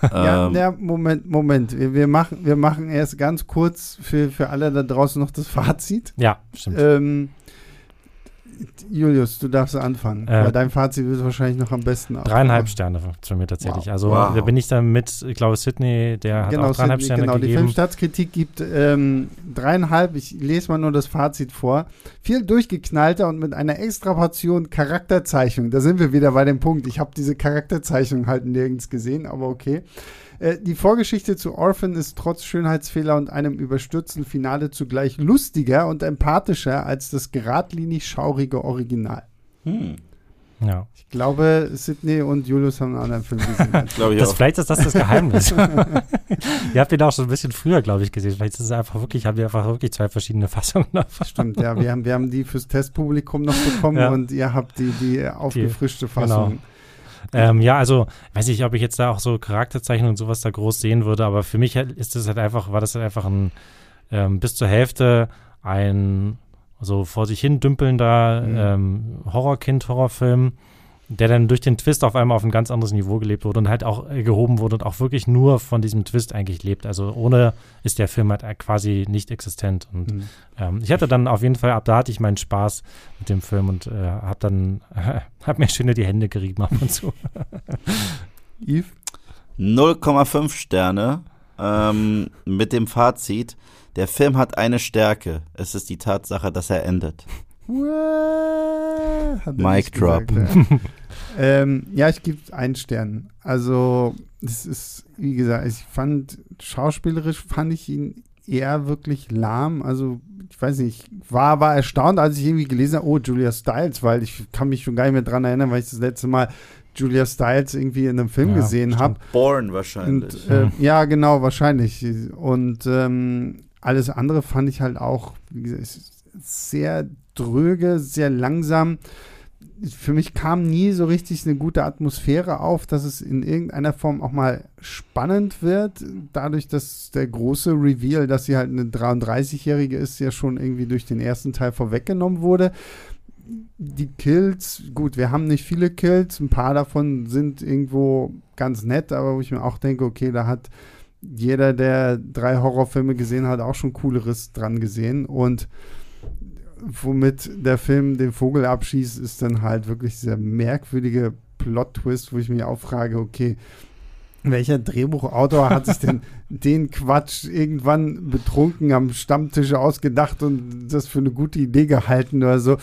Ja, ähm, ja, Moment, Moment. Wir, wir, machen, wir machen erst ganz kurz für, für alle da draußen noch das Fazit. Ja, stimmt. Ähm, Julius, du darfst anfangen. Äh, weil dein Fazit wird wahrscheinlich noch am besten Dreieinhalb Sterne von mir tatsächlich. Wow. Also wow. da bin ich dann mit, ich glaube, Sydney, der hat genau, auch dreieinhalb Sydney, Sterne genau. gegeben. Die Filmstaatskritik gibt ähm, dreieinhalb. Ich lese mal nur das Fazit vor. Viel durchgeknallter und mit einer extra Portion Charakterzeichnung. Da sind wir wieder bei dem Punkt. Ich habe diese Charakterzeichnung halt nirgends gesehen, aber okay. Äh, die Vorgeschichte zu Orphan ist trotz Schönheitsfehler und einem überstürzten Finale zugleich lustiger und empathischer als das geradlinig schaurige Original. Hm. Ja. Ich glaube, Sidney und Julius haben einen anderen Film gesehen. (laughs) glaube ich das, auch. Vielleicht ist das das Geheimnis. (laughs) (laughs) Ihr habt ihn auch schon ein bisschen früher, glaube ich, gesehen. Vielleicht ist es einfach wirklich, haben wir einfach wirklich zwei verschiedene Fassungen. Stimmt, ja. Wir haben, wir haben die fürs Testpublikum noch bekommen ja. und ihr habt die, die aufgefrischte die, Fassung. Genau. Ähm, ja, also weiß ich, ob ich jetzt da auch so Charakterzeichnungen und sowas da groß sehen würde, aber für mich ist das halt einfach, war das halt einfach ein ähm, bis zur Hälfte ein so vor sich hin dümpelnder mhm. ähm, Horrorkind, Horrorfilm der dann durch den Twist auf einmal auf ein ganz anderes Niveau gelebt wurde und halt auch äh, gehoben wurde und auch wirklich nur von diesem Twist eigentlich lebt. Also ohne ist der Film halt quasi nicht existent. Und mhm. ähm, ich hatte dann auf jeden Fall, ab da hatte ich meinen Spaß mit dem Film und äh, habe dann, äh, (laughs) hab mir schön die Hände gerieben ab und zu. (laughs) Yves? 0,5 Sterne ähm, mit dem Fazit, der Film hat eine Stärke. Es ist die Tatsache, dass er endet. Mic drop. Ja. (laughs) ähm, ja, ich gebe einen Stern. Also, es ist, wie gesagt, ich fand, schauspielerisch fand ich ihn eher wirklich lahm. Also, ich weiß nicht, ich war, war erstaunt, als ich irgendwie gelesen habe, oh, Julia Stiles, weil ich kann mich schon gar nicht mehr dran erinnern, weil ich das letzte Mal Julia Stiles irgendwie in einem Film ja, gesehen habe. Born wahrscheinlich. Und, äh, ja, genau, wahrscheinlich. Und ähm, alles andere fand ich halt auch, wie gesagt, sehr dröge, sehr langsam. Für mich kam nie so richtig eine gute Atmosphäre auf, dass es in irgendeiner Form auch mal spannend wird. Dadurch, dass der große Reveal, dass sie halt eine 33-Jährige ist, ja schon irgendwie durch den ersten Teil vorweggenommen wurde. Die Kills, gut, wir haben nicht viele Kills, ein paar davon sind irgendwo ganz nett, aber wo ich mir auch denke, okay, da hat jeder, der drei Horrorfilme gesehen hat, auch schon cooleres dran gesehen. Und womit der Film den Vogel abschießt, ist dann halt wirklich dieser merkwürdige Plot-Twist, wo ich mich auch frage, okay, welcher Drehbuchautor hat sich denn (laughs) den Quatsch irgendwann betrunken am Stammtisch ausgedacht und das für eine gute Idee gehalten oder so?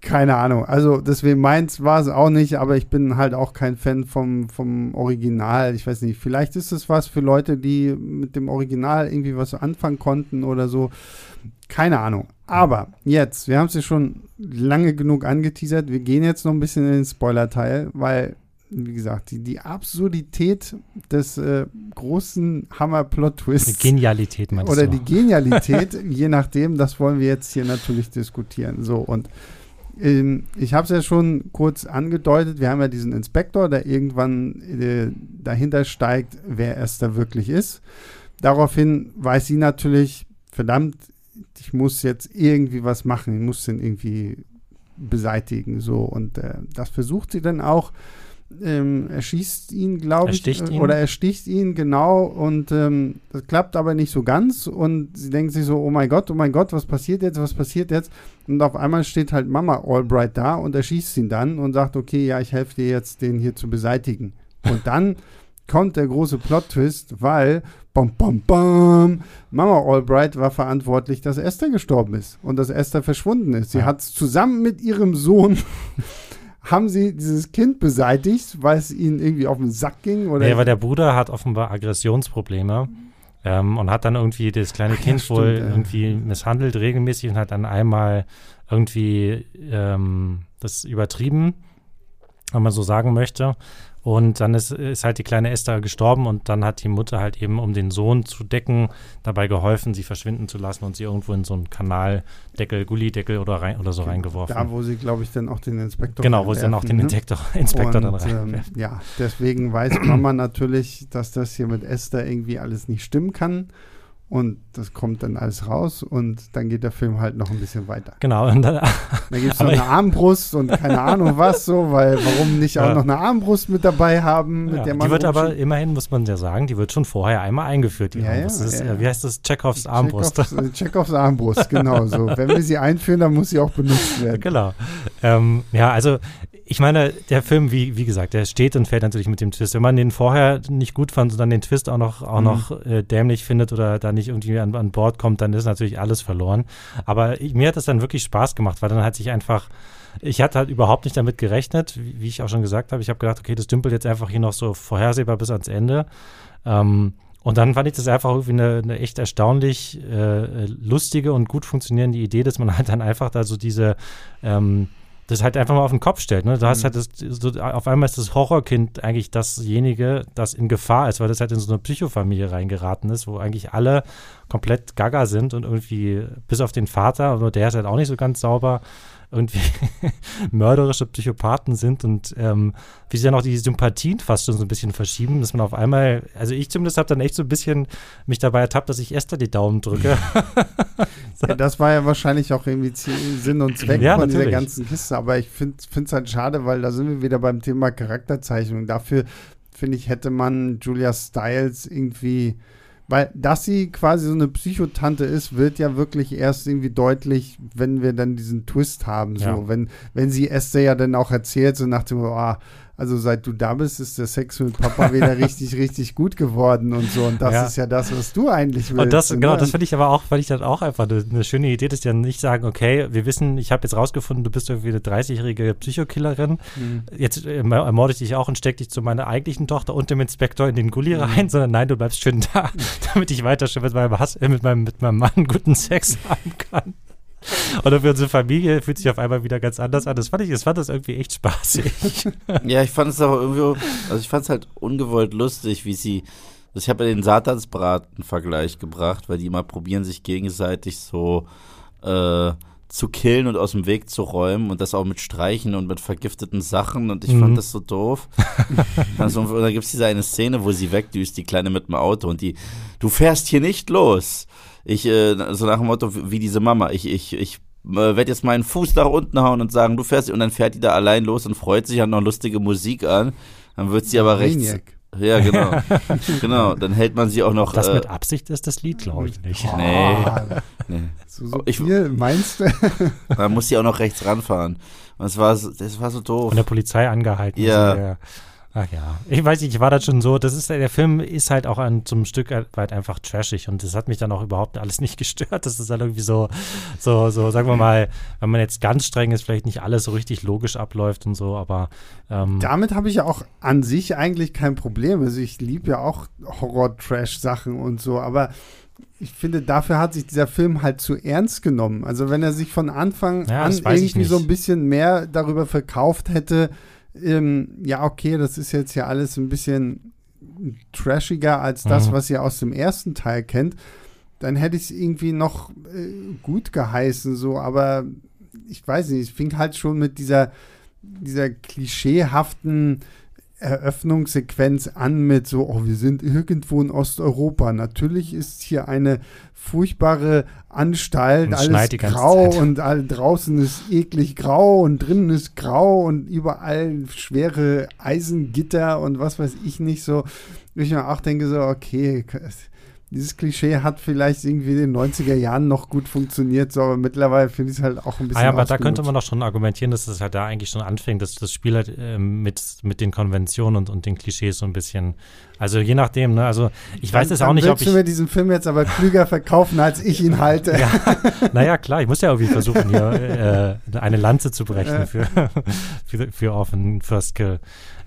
Keine Ahnung. Also deswegen meins war es auch nicht, aber ich bin halt auch kein Fan vom, vom Original. Ich weiß nicht, vielleicht ist es was für Leute, die mit dem Original irgendwie was anfangen konnten oder so. Keine Ahnung. Aber jetzt, wir haben es ja schon lange genug angeteasert. Wir gehen jetzt noch ein bisschen in den Spoiler-Teil, weil wie gesagt, die, die Absurdität des äh, großen Hammer-Plot-Twists. Die Genialität meinst Oder du? die Genialität, (laughs) je nachdem, das wollen wir jetzt hier natürlich diskutieren. So, und ähm, ich habe es ja schon kurz angedeutet, wir haben ja diesen Inspektor, der irgendwann äh, dahinter steigt, wer es da wirklich ist. Daraufhin weiß sie natürlich, verdammt, ich muss jetzt irgendwie was machen, ich muss den irgendwie beseitigen. So, und äh, das versucht sie dann auch. Ähm, er schießt ihn, glaube ich. äh, ihn. Oder er sticht ihn, genau. Und ähm, das klappt aber nicht so ganz. Und sie denkt sich so, oh mein Gott, oh mein Gott, was passiert jetzt, was passiert jetzt? Und auf einmal steht halt Mama Albright da und er schießt ihn dann und sagt, okay, ja, ich helfe dir jetzt, den hier zu beseitigen. Und dann (laughs) kommt der große Plot-Twist, weil, bam, bam, bam, Mama Albright war verantwortlich, dass Esther gestorben ist und dass Esther verschwunden ist. Sie Ja. hat zusammen mit ihrem Sohn (laughs) haben sie dieses Kind beseitigt, weil es ihnen irgendwie auf den Sack ging oder Nee, weil der Bruder hat offenbar Aggressionsprobleme ähm, und hat dann irgendwie das kleine Ach ja, Kind wohl stimmt, ja. irgendwie misshandelt regelmäßig und hat dann einmal irgendwie ähm, das übertrieben, wenn man so sagen möchte. Und dann ist, ist halt die kleine Esther gestorben und dann hat die Mutter halt eben, um den Sohn zu decken, dabei geholfen, sie verschwinden zu lassen und sie irgendwo in so einen Kanaldeckel, Gullideckel oder, rein, oder so reingeworfen. da, wo sie, glaube ich, dann auch den Inspektor genau, wo sie dann auch den ne? Inspektor, Inspektor dann rein. ähm, ja, deswegen weiß Mama natürlich, dass das hier mit Esther irgendwie alles nicht stimmen kann. Und das kommt dann alles raus und dann geht der Film halt noch ein bisschen weiter. Genau, und dann, Da gibt es noch eine Armbrust und keine Ahnung was so, weil warum nicht auch Ja. noch eine Armbrust mit dabei haben, mit Ja, der man die wird aber immerhin, muss man ja sagen, die wird schon vorher einmal eingeführt, die Ja, Armbrust. Das ist. Wie heißt das? Chekhovs Armbrust. Chekhovs, äh, Chekhovs Armbrust, genau so. Wenn wir sie einführen, dann muss sie auch benutzt werden. (laughs) genau. Ähm, ja, also ich meine, der Film, wie, wie gesagt, der steht und fällt natürlich mit dem Twist. Wenn man den vorher nicht gut fand und dann den Twist auch noch, auch Mhm. noch äh, dämlich findet oder da nicht irgendwie an, an Bord kommt, dann ist natürlich alles verloren. Aber ich, mir hat es dann wirklich Spaß gemacht, weil dann hat sich einfach ich hatte halt überhaupt nicht damit gerechnet, wie, wie ich auch schon gesagt habe. Ich habe gedacht, okay, das dümpelt jetzt einfach hier noch so vorhersehbar bis ans Ende. Ähm, und dann fand ich das einfach irgendwie eine, eine echt erstaunlich äh, lustige und gut funktionierende Idee, dass man halt dann einfach da so diese ähm, das halt einfach mal auf den Kopf stellt. Ne? Du hast Mhm. halt das, so, auf einmal ist das Horrorkind eigentlich dasjenige, das in Gefahr ist, weil das halt in so eine Psychofamilie reingeraten ist, wo eigentlich alle komplett gaga sind und irgendwie, bis auf den Vater, aber der ist halt auch nicht so ganz sauber, irgendwie (laughs) mörderische Psychopathen sind und ähm, wie sie dann auch die Sympathien fast schon so ein bisschen verschieben, dass man auf einmal, also ich zumindest habe dann echt so ein bisschen mich dabei ertappt, dass ich Esther die Daumen drücke. (laughs) Ja, das war ja wahrscheinlich auch irgendwie Sinn und Zweck Ja, von dieser natürlich. ganzen Kiste. Aber ich finde es halt schade, weil da sind wir wieder beim Thema Charakterzeichnung. Dafür, finde ich, hätte man Julia Stiles irgendwie. Weil, dass sie quasi so eine Psychotante ist, wird ja wirklich erst irgendwie deutlich, wenn wir dann diesen Twist haben. So, Ja. wenn, wenn sie Esther ja dann auch erzählt, so nach dem, ah, also seit du da bist, ist der Sex mit Papa wieder (laughs) richtig, richtig gut geworden und so. Und das Ja. ist ja das, was du eigentlich willst. Und das, genau, ne? das finde ich aber auch, fand ich dann auch einfach eine, eine schöne Idee, dass die dann nicht sagen, okay, wir wissen, ich habe jetzt rausgefunden, du bist irgendwie eine 30-jährige Psychokillerin, Mhm. jetzt äh, ermorde ich dich auch und steck dich zu meiner eigentlichen Tochter und dem Inspektor in den Gully Mhm. rein, sondern nein, du bleibst schön da, (laughs) damit ich weiter schön mit meinem, Hass, äh, mit meinem, mit meinem Mann guten Sex (laughs) haben kann. (laughs) Oder für unsere Familie fühlt sich auf einmal wieder ganz anders an. Das fand ich, das fand das irgendwie echt spaßig. (laughs) Ja, ich fand es auch irgendwie, also ich fand es halt ungewollt lustig, wie sie, also ich habe ja den Satansbraten-Vergleich gebracht, weil die immer probieren, sich gegenseitig so äh, zu killen und aus dem Weg zu räumen und das auch mit Streichen und mit vergifteten Sachen und ich Mhm. fand das so doof. (laughs) also, und da gibt es diese eine Szene, wo sie wegdüst, die Kleine mit dem Auto und die, du fährst hier nicht los. Ich, äh, so nach dem Motto, wie diese Mama, ich, ich, ich äh, werde jetzt meinen Fuß nach unten hauen und sagen, du fährst, und dann fährt die da allein los und freut sich, hat noch lustige Musik an. Dann wird sie aber rechts. Maniac. Ja, genau. (laughs) genau. Dann hält man sie auch noch. Das äh, mit Absicht ist das Lied, glaube ich nicht. Nee. Ah, nee. so, so Ich- viel, meinst du? (laughs) Dann muss sie auch noch rechts ranfahren. Und es war, das war so doof. Von der Polizei angehalten. Ja. So, Ach ja, ich weiß nicht, ich war da schon so, das ist, der Film ist halt auch ein, zum Stück weit einfach trashig und das hat mich dann auch überhaupt alles nicht (laughs) gestört. Das ist dann irgendwie so, so, so, sagen wir mal, wenn man jetzt ganz streng ist, vielleicht nicht alles so richtig logisch abläuft und so, aber ähm, Damit habe ich ja auch an sich eigentlich kein Problem. Also ich liebe ja auch Horror-Trash-Sachen und so, aber ich finde, dafür hat sich dieser Film halt zu ernst genommen. Also wenn er sich von Anfang Ja, an das irgendwie so ein bisschen mehr darüber verkauft hätte, ähm, ja, okay, das ist jetzt ja alles ein bisschen trashiger als das, Mhm. was ihr aus dem ersten Teil kennt, dann hätte ich es irgendwie noch äh, gut geheißen, so, aber ich weiß nicht, es fing halt schon mit dieser, dieser klischeehaften Eröffnungssequenz an mit so, oh, wir sind irgendwo in Osteuropa. Natürlich ist hier eine furchtbare Anstalt, Und es alles grau und all, draußen ist eklig grau und drinnen ist grau und überall schwere Eisengitter und was weiß ich nicht so. Ich mir auch denke so, okay, dieses Klischee hat vielleicht irgendwie in den 90er Jahren noch gut funktioniert, so, aber mittlerweile finde ich es halt auch ein bisschen Ah ja, aber da könnte man doch schon argumentieren, dass es halt da eigentlich schon anfängt, dass das Spiel halt ähm, mit, mit den Konventionen und, und den Klischees so ein bisschen, also je nachdem, ne, also ich weiß es auch nicht, ob ich, mir diesen Film jetzt aber klüger verkaufen, als ich ihn halte. ja, (laughs) naja, klar, ich muss ja irgendwie versuchen, hier äh, eine Lanze zu brechen für, für, für Orphan First Kill.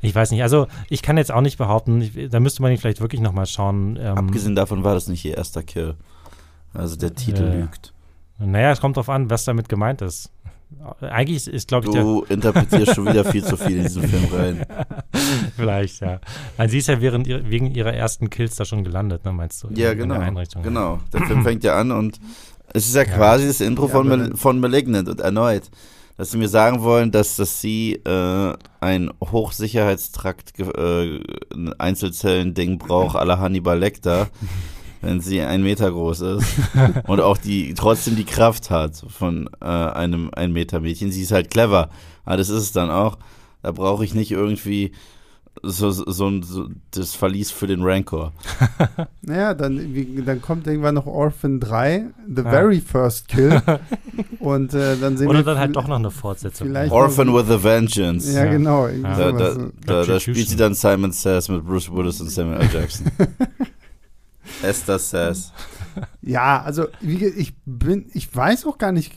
Ich weiß nicht, also ich kann jetzt auch nicht behaupten, ich, da müsste man ihn vielleicht wirklich nochmal schauen. Ähm, Abgesehen davon war das nicht ihr erster Kill. Also der Titel Äh, lügt. naja, es kommt drauf an, was damit gemeint ist. Eigentlich ist, ist glaube ich, der, Du interpretierst schon wieder viel zu viel in diesen Film rein. (laughs) vielleicht, ja. Nein, sie ist ja während, wegen ihrer ersten Kills da schon gelandet, ne, meinst du? Ja, in, genau. In der Einrichtung. Genau. Der Film fängt ja an und es ist ja, Ja. quasi das Intro Ja, von, Mal von Malignant und erneut. Dass sie mir sagen wollen, dass, dass sie äh, ein Hochsicherheitstrakt äh, ein Einzelzellen-Ding braucht, à la Hannibal Lecter, (laughs) wenn sie ein Meter groß ist und auch die trotzdem die Kraft hat von äh, einem ein Meter Mädchen. Sie ist halt clever, aber das ist es dann auch. Da brauche ich nicht irgendwie so, so, so, so das Verlies für den Rancor. (laughs) Naja, dann, wie, dann kommt irgendwann noch Orphan 3, The Ja. Very First Kill. (laughs) und äh, dann sehen Oder wir dann halt doch noch eine Fortsetzung. Orphan with a Vengeance. Ja, Ja. genau. Ja. Da, da, da, da spielt sie dann Simon Says mit Bruce Willis und Samuel L. Jackson. (laughs) Esther Says. Ja, also wie, ich bin, ich weiß auch gar nicht,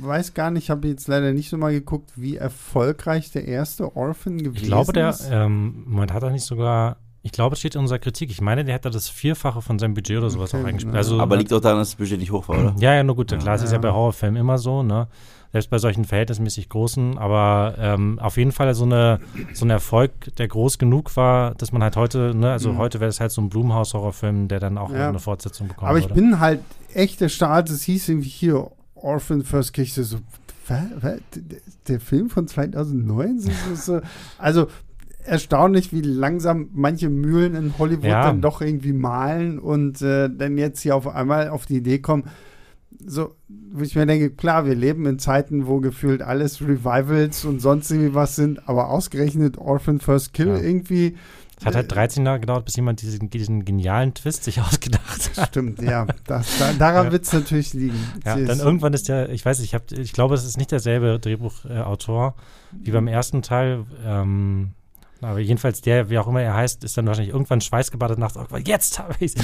weiß gar nicht, habe jetzt leider nicht so mal geguckt, wie erfolgreich der erste Orphan gewesen Ich glaube, der, ist. ähm, Moment, hat er nicht sogar, ich glaube, es steht in unserer Kritik. Ich meine, der hätte das Vierfache von seinem Budget oder sowas Okay, auch eingespielt. ja. Also, Aber liegt auch daran, dass das Budget nicht hoch war, oder? Ja, ja, nur gut, klar, es ist ja Ja. bei Horrorfilmen immer so, ne? Selbst bei solchen verhältnismäßig großen, aber ähm, auf jeden Fall so, eine, so ein Erfolg, der groß genug war, dass man halt heute, ne, also Mhm. heute wäre es halt so ein Blumhaus-Horrorfilm, der dann auch Ja. eine Fortsetzung bekommen Aber ich würde. bin halt echt erstaunt, es hieß irgendwie hier Orphan First. Ich so, der, Film von 2009? So, so, so. Also erstaunlich, wie langsam manche Mühlen in Hollywood Ja. dann doch irgendwie malen und äh, dann jetzt hier auf einmal auf die Idee kommen, so, wo ich mir denke, klar, wir leben in Zeiten, wo gefühlt alles Revivals und sonst irgendwie was sind, aber ausgerechnet Orphan First Kill Ja. irgendwie. Es hat halt 13 Jahre gedauert, bis jemand diesen, diesen genialen Twist sich (laughs) ausgedacht hat. Stimmt, ja. Das, da, daran Ja. wird es natürlich liegen. Ja, Sie dann ist- irgendwann ist der, ich weiß nicht, ich, hab, ich glaube, es ist nicht derselbe Drehbuchautor wie beim ersten Teil. Ähm, aber jedenfalls der, wie auch immer er heißt, ist dann wahrscheinlich irgendwann schweißgebadet nachts. Oh, jetzt habe ich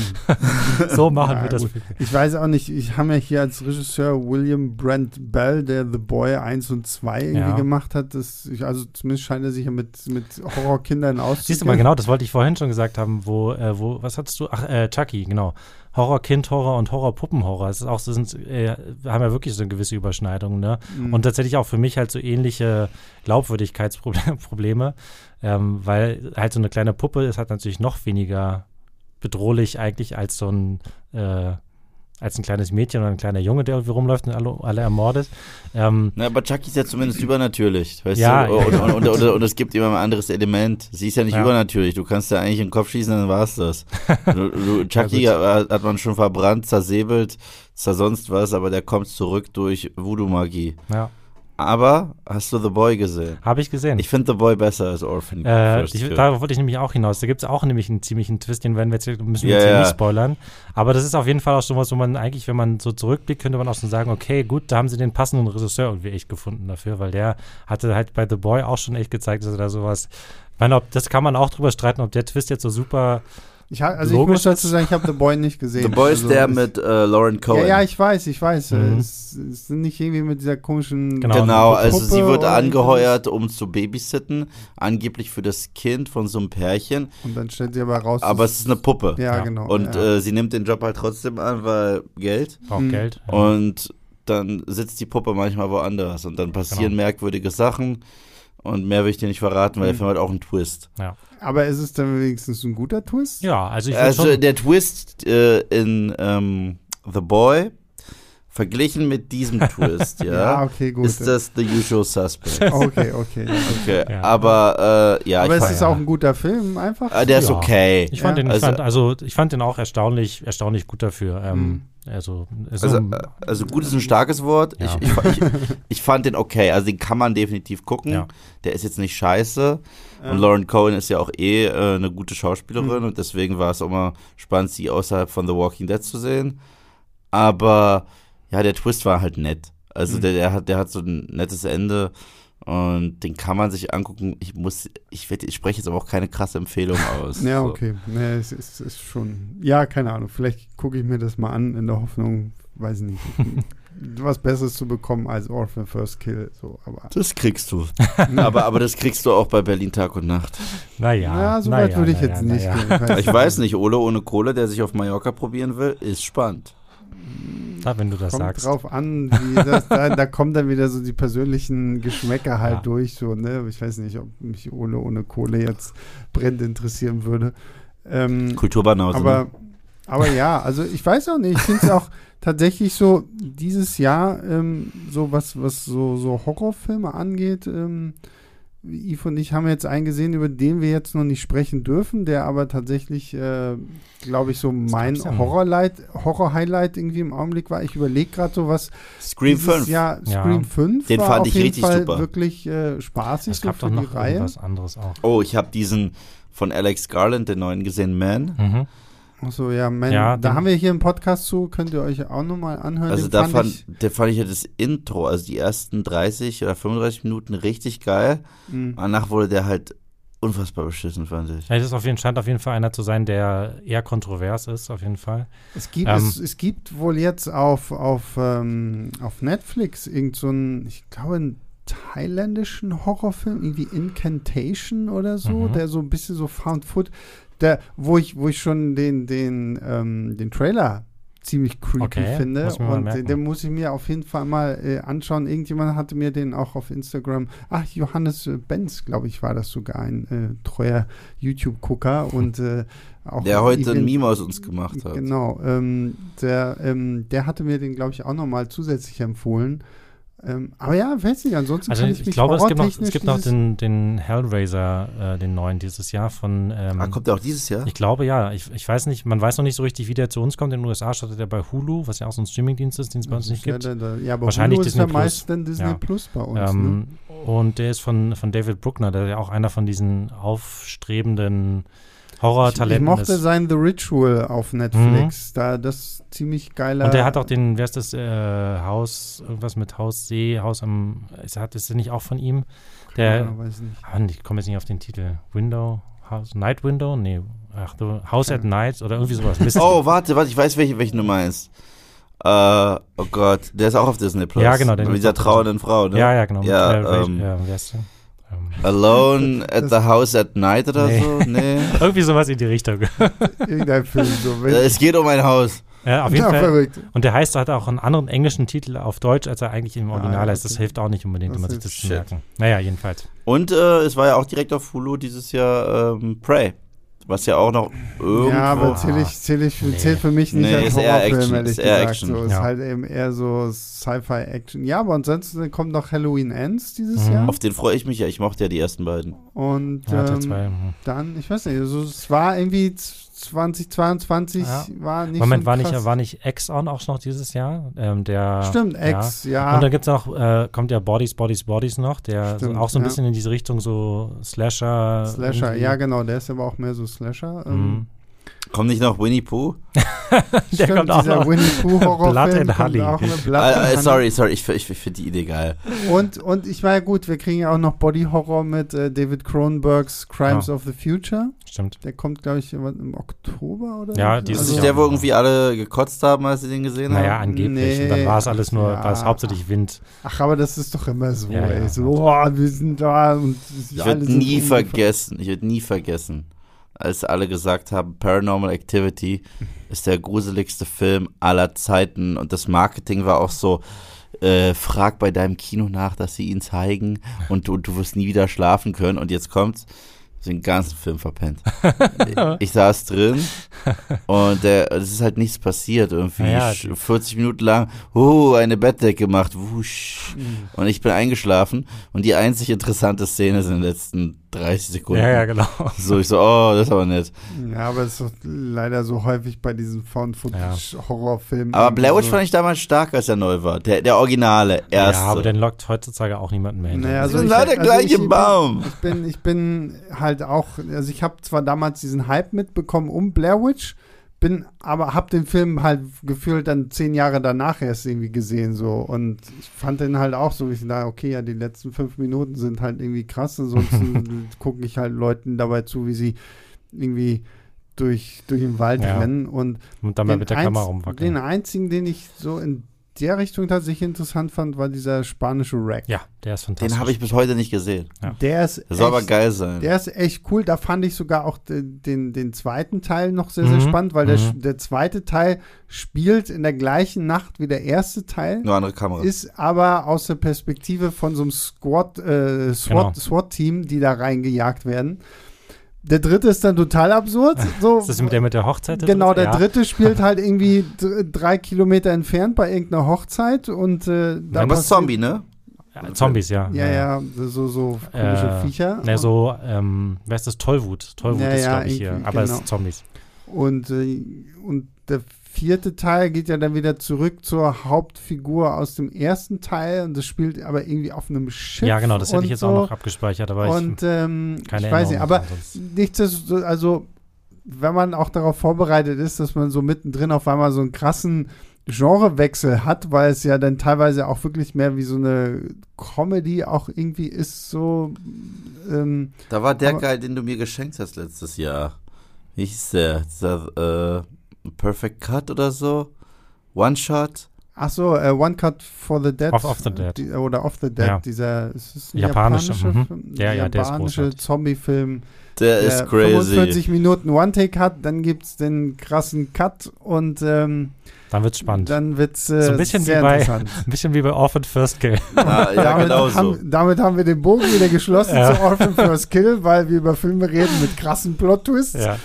(laughs) So machen Ja, wir das. gut. Ich weiß auch nicht, ich habe ja hier als Regisseur William Brent Bell, der The Boy 1 und 2 irgendwie Ja. gemacht hat. Das, ich, also zumindest scheint er sich ja mit, mit Horrorkindern auszukennen. Siehst du mal, genau, das wollte ich vorhin schon gesagt haben, wo, äh, wo, was hattest du? Ach, äh, Chucky, genau. Horror, Kind-Horror und Horror-Puppenhorror. Das ist auch, sind, äh, haben ja wirklich so eine gewisse Überschneidung, ne? Mhm. Und tatsächlich auch für mich halt so ähnliche Glaubwürdigkeitsprobleme, (laughs) ähm, weil halt so eine kleine Puppe ist halt natürlich noch weniger bedrohlich eigentlich als so ein, äh, als ein kleines Mädchen oder ein kleiner Junge, der irgendwie rumläuft und alle, alle ermordet. Ähm, Na, aber Chucky ist ja zumindest übernatürlich, weißt Ja, du? ja. Und, und, und, und, und es gibt immer ein anderes Element. Sie ist ja nicht Ja. übernatürlich. Du kannst ja eigentlich in den Kopf schießen, dann war's das. Du, du, (laughs) Chucky hat, hat man schon verbrannt, zersäbelt, zersonst was, aber der kommt zurück durch Voodoo-Magie. ja, Aber hast du The Boy gesehen? habe ich gesehen. Ich finde The Boy besser als Orphan. Äh, ich, darauf wollte ich nämlich auch hinaus. Da gibt es auch nämlich einen ziemlichen Twist, den werden wir jetzt, müssen wir Ja, jetzt hier ja. nicht spoilern. Aber das ist auf jeden Fall auch schon was, wo man eigentlich, wenn man so zurückblickt, könnte man auch schon sagen, okay, gut, da haben sie den passenden Regisseur irgendwie echt gefunden dafür, weil der hatte halt bei The Boy auch schon echt gezeigt, dass er da sowas. Ich meine, ob, das kann man auch drüber streiten, ob der Twist jetzt so super. Ich, ha- also ich logisch muss dazu sagen, ich habe The Boy nicht gesehen. The Boy ist also, der mit äh, Lauren Cohen. Ja, ja, ich weiß, ich weiß. Mhm. Es, es sind nicht irgendwie mit dieser komischen. Genau. Genau, also Puppe sie wird angeheuert, um zu babysitten, angeblich für das Kind von so einem Pärchen, Und dann stellt sie aber raus. aber es ist eine Puppe. Ja, Ja. genau. Und ja. äh, sie nimmt den Job halt trotzdem an, weil Geld. Braucht Mhm. Geld. Und dann sitzt die Puppe manchmal woanders und dann passieren Genau. merkwürdige Sachen. Und mehr will ich dir nicht verraten, weil der Mhm. Film hat auch einen Twist. Aber ist es dann wenigstens ein guter Twist? Ja, also ich Also schon, der Twist äh, in ähm, The Boy, verglichen mit diesem (laughs) Twist, ja, Ja, okay, gut. ist das The Usual Suspect. (laughs) Okay, okay. Okay, Ja. aber äh, ja, Aber ich es ist auch ein guter Film, einfach. äh, der ist Ja. okay. ich fand Ja. den, Also- fand, also ich fand den auch erstaunlich, erstaunlich gut dafür. Ähm, Also, so, Also, äh, also gut ist ein starkes Wort. Ja. Ich, ich, ich, ich fand den okay. Also den kann man definitiv gucken. Ja. Der ist jetzt nicht scheiße. Ja. Und Lauren Cohen ist ja auch eh äh, eine gute Schauspielerin Mhm. und deswegen war es auch mal spannend, sie außerhalb von The Walking Dead zu sehen. Aber ja, der Twist war halt nett. Also Mhm. der, der hat, der hat so ein nettes Ende und den kann man sich angucken. Ich muss, ich, werd, ich spreche jetzt aber auch keine krasse Empfehlung (laughs) aus. Ja, So. okay. Nee, es ist, ist schon. Ja, keine Ahnung. Vielleicht gucke ich mir das mal an in der Hoffnung, weiß ich nicht, (laughs) was Besseres zu bekommen als Orphan First Kill. So, aber. Das kriegst du. (laughs) aber, aber das kriegst du auch bei Berlin Tag und Nacht. naja. Ja, so na weit ja, würde ich jetzt ja, nicht gehen. Ich weiß nicht, Ole ohne Kohle, der sich auf Mallorca probieren will, ist spannend. Na, wenn du das Kommt sagst. drauf an, wie das, (laughs) da, da kommen dann wieder so die persönlichen Geschmäcker halt Ja. durch. So, ne? Ich weiß nicht, ob mich Ole ohne Kohle jetzt brennend interessieren würde. Ähm, Kulturbanause. aber, ne? aber ja, also ich weiß auch nicht. Ich finde es (laughs) auch tatsächlich so, dieses Jahr, ähm, so was, was so, so Horrorfilme angeht, ähm, Yves und ich haben jetzt einen gesehen, über den wir jetzt noch nicht sprechen dürfen, der aber tatsächlich, äh, glaube ich, so mein denn? Horror-Light, Horror-Highlight irgendwie im Augenblick war. Ich überlege gerade so was. Scream dieses 5. Jahr Ja. Scream 5 Den war fand auf ich jeden richtig Fall super. wirklich äh, spaßig Es so gab für doch die noch Reihe. irgendwas anderes auch. Oh, ich habe diesen von Alex Garland, den neuen gesehen, Man. Mhm. Achso, ja, man, Ja, da haben wir hier einen Podcast zu, könnt ihr euch auch nochmal anhören. Also da fand, ich, der fand ich ja das Intro, also die ersten 30 oder 35 Minuten richtig geil. mh. Danach wurde der halt unfassbar beschissen, fand ich. Ja, das ist auf jeden, scheint auf jeden Fall einer zu sein, der eher kontrovers ist, auf jeden Fall. Es gibt, Ähm, es, es gibt wohl jetzt auf, auf, ähm, auf Netflix irgend so einen, ich glaube, einen thailändischen Horrorfilm, irgendwie Incantation oder so, Mhm. der so ein bisschen so Found Foot, der, wo ich, wo ich schon den, den, ähm, den Trailer ziemlich creepy Okay, finde. und den, den muss ich mir auf jeden Fall mal äh, anschauen. Irgendjemand hatte mir den auch auf Instagram, ach, Johannes äh, Benz, glaube ich, war das sogar ein äh, treuer YouTube-Gucker (laughs) und äh, auch Der heute ein Meme aus uns gemacht hat. Genau, ähm, der, ähm, der hatte mir den, glaube ich, auch nochmal zusätzlich empfohlen. Ähm, aber ja, weiß nicht, ansonsten Also kann ich, ich mich glaube, es gibt noch, es gibt noch den, den Hellraiser, äh, den neuen dieses Jahr von ähm, Ah, kommt der auch dieses Jahr? Ich glaube ja. Ich, ich weiß nicht, man weiß noch nicht so richtig, wie der zu uns kommt. In den USA startet er bei Hulu, was ja auch so ein Streamingdienst ist, den es bei uns nicht ja, gibt. da, da, ja, aber Wahrscheinlich Hulu ist Disney ja Plus. meist dann Disney Ja. Plus bei uns. ne? Ähm, Und der ist von, von David Bruckner, der ja auch einer von diesen aufstrebenden ich, ich mochte ist. sein The Ritual auf Netflix. Da das ziemlich geiler. Und der hat auch den, wer ist das, äh, Haus, irgendwas mit Haus See, Haus am, ist, hat, ist der nicht auch von ihm? Der, Ja, weiß nicht. ah, ich komme jetzt nicht auf den Titel. Window, House, Night Window? Nee, ach du, House at Ja. Night oder irgendwie sowas. Mist. Oh, warte, warte, ich weiß, welche, welche Nummer ist. Äh, oh Gott, der ist auch auf Disney Plus. Ja, genau, den Mit dieser trauernden Frau, ne? ja, ja, genau. Ja, äh, ähm, äh, wer ist der? Ähm, Alone (laughs) at the House at Night oder Nee. so? Nee. (laughs) irgendwie sowas in die Richtung. (laughs) Irgendein Film. So, wenn, Äh, es geht um ein Haus. ja, auf jeden ja, Fall. verrückt. Und der heißt, hat auch einen anderen englischen Titel auf Deutsch, als er eigentlich im Ah, Original ja, heißt. Das okay. hilft auch nicht unbedingt, Das um sich das zu merken. Naja, jedenfalls. Und äh, es war ja auch direkt auf Hulu dieses Jahr ähm, Prey. Was ja auch noch irgendwo. Ja, aber zähle ich, zähl ich, Nee. zählt für mich nicht Nee, als ist eher Horrorfilm, ehrlich ist eher gesagt. Action. So, ist Ja. halt eben eher so Sci-Fi-Action. Ja, aber ansonsten kommt noch Halloween Ends dieses Mhm. Jahr. Auf den freue ich mich ja. Ich mochte ja die ersten beiden. Und Ja, Teil ähm, zwei, hm. dann, ich weiß nicht, also es war irgendwie 2022, Ja. war nicht Moment, so war nicht, war nicht X-On auch noch dieses Jahr? Ähm, der, Stimmt, ja. Ex, ja. Und dann gibt's noch, äh, kommt ja Bodies, Bodies, Bodies noch, der so, Stimmt, auch so ein ja. bisschen in diese Richtung so Slasher. Slasher, irgendwie. ja genau, der ist aber auch mehr so Slasher. Ähm, Mhm. Kommt nicht noch Winnie Pooh? (laughs) Der stimmt, kommt auch dieser noch. Winnie Pooh Blood and kommt Honey. Honey. sorry, sorry, ich, ich, ich finde die Idee geil. Und, und ich meine, gut, wir kriegen ja auch noch Body Horror mit äh, David Cronenbergs Crimes Ja. of the Future. Stimmt. Der kommt, glaube ich, im im Oktober oder Ja, so. dieses Das Ja. ist der, wo irgendwie alle gekotzt haben, als sie den gesehen Naja, haben? angeblich. Nee. Und dann war es alles nur, Ja. war es hauptsächlich Wind. Ach, aber das ist doch immer so, Ja, ey. ja. So, oh, wir sind da und Ich würde nie vergessen, ich würde nie vergessen, als alle gesagt haben, Paranormal Activity ist der gruseligste Film aller Zeiten und das Marketing war auch so, äh, frag bei deinem Kino nach, dass sie ihn zeigen und du, du wirst nie wieder schlafen können. Und jetzt kommt's, den ganzen Film verpennt. (laughs) ich saß drin und äh, es ist halt nichts passiert. Irgendwie Ja, sch- 40 Minuten lang, oh, eine Bettdecke gemacht, wusch. Und ich bin eingeschlafen und die einzig interessante Szene sind in den letzten 30 Sekunden. Ja, ja, genau. So, ich so, oh, das ist aber nett. Ja, aber es ist doch leider so häufig bei diesen Found-Footage-Horrorfilmen. Aber Blair Witch so. fand ich damals stark, als er neu war. Der, der Originale, erste. Ja, aber den lockt heutzutage auch niemanden mehr hinter. Naja, also also sind leider also gleiche ich- Baum. Ich bin, ich bin halt auch, also ich habe zwar damals diesen Hype mitbekommen um Blair Witch, bin, aber habe den Film halt gefühlt dann zehn Jahre danach erst irgendwie gesehen so und ich fand den halt auch so, ich dachte, okay, ja, die letzten fünf Minuten sind halt irgendwie krass, ansonsten (laughs) gucke ich halt Leuten dabei zu, wie sie irgendwie durch, durch den Wald Ja. rennen und Und dann mal den mit der Kamera Den rumwackeln. einzigen, den ich so in der Richtung tatsächlich interessant fand, war dieser spanische Rack. Ja, der ist fantastisch. Den habe ich bis heute nicht gesehen. Ja. Der ist Der soll aber echt- geil sein. Der ist echt cool. Da fand ich sogar auch den, den, den zweiten Teil noch sehr, sehr Mhm. spannend, weil der, Mhm. der zweite Teil spielt in der gleichen Nacht wie der erste Teil, Nur andere Kamera. ist aber aus der Perspektive von so einem Squad, äh, SWAT, Genau. SWAT-Team, die da reingejagt werden. Der dritte ist dann total absurd. So, ist das mit der mit der Hochzeit? der Genau, dritte? der ja. dritte spielt (laughs) halt irgendwie dr- drei Kilometer entfernt bei irgendeiner Hochzeit und äh, da aber passiert- Zombie, ne? Ja, Zombies, ja. Ja, ja, so, so komische Äh, Viecher. Ne, so, ähm, wer ist das? Tollwut. Tollwut Ja, ist, ja, glaube ich, hier. Aber es genau. ist Zombies. Und, äh, und der vierte Teil geht ja dann wieder zurück zur Hauptfigur aus dem ersten Teil und das spielt aber irgendwie auf einem Schiff. Ja, genau, das hätte ich jetzt so. auch noch abgespeichert, aber Und ähm, ich keine ich weiß nicht, aber nichtsdestotrotz, also wenn man auch darauf vorbereitet ist, dass man so mittendrin auf einmal so einen krassen Genrewechsel hat, weil es ja dann teilweise auch wirklich mehr wie so eine Comedy auch irgendwie ist, so ähm, Da war der Aber- geil, den du mir geschenkt hast letztes Jahr. Wie hieß der? Dieser, äh, Perfect Cut oder so? One Shot? Ach so, äh, One Cut for the Dead. Off- Off the Dead. Die, oder Off the Dead. Ja. Dieser ist ein Japanische, japanischer mhm. Film? Ja, ja, der ist japanische. Zombie-Film. Der der ist crazy. 45 Minuten One-Take hat, dann gibt es den krassen Cut und ähm, Dann wird's spannend. dann wird es äh, So ein bisschen sehr wie bei- interessant. (laughs) Ein bisschen wie bei Orphan First Kill. (laughs) Ah, ja, damit, genau so. haben, damit haben wir den Bogen wieder geschlossen (laughs) Ja. zu Orphan First Kill, weil wir über Filme reden mit krassen Plot-Twists. ja.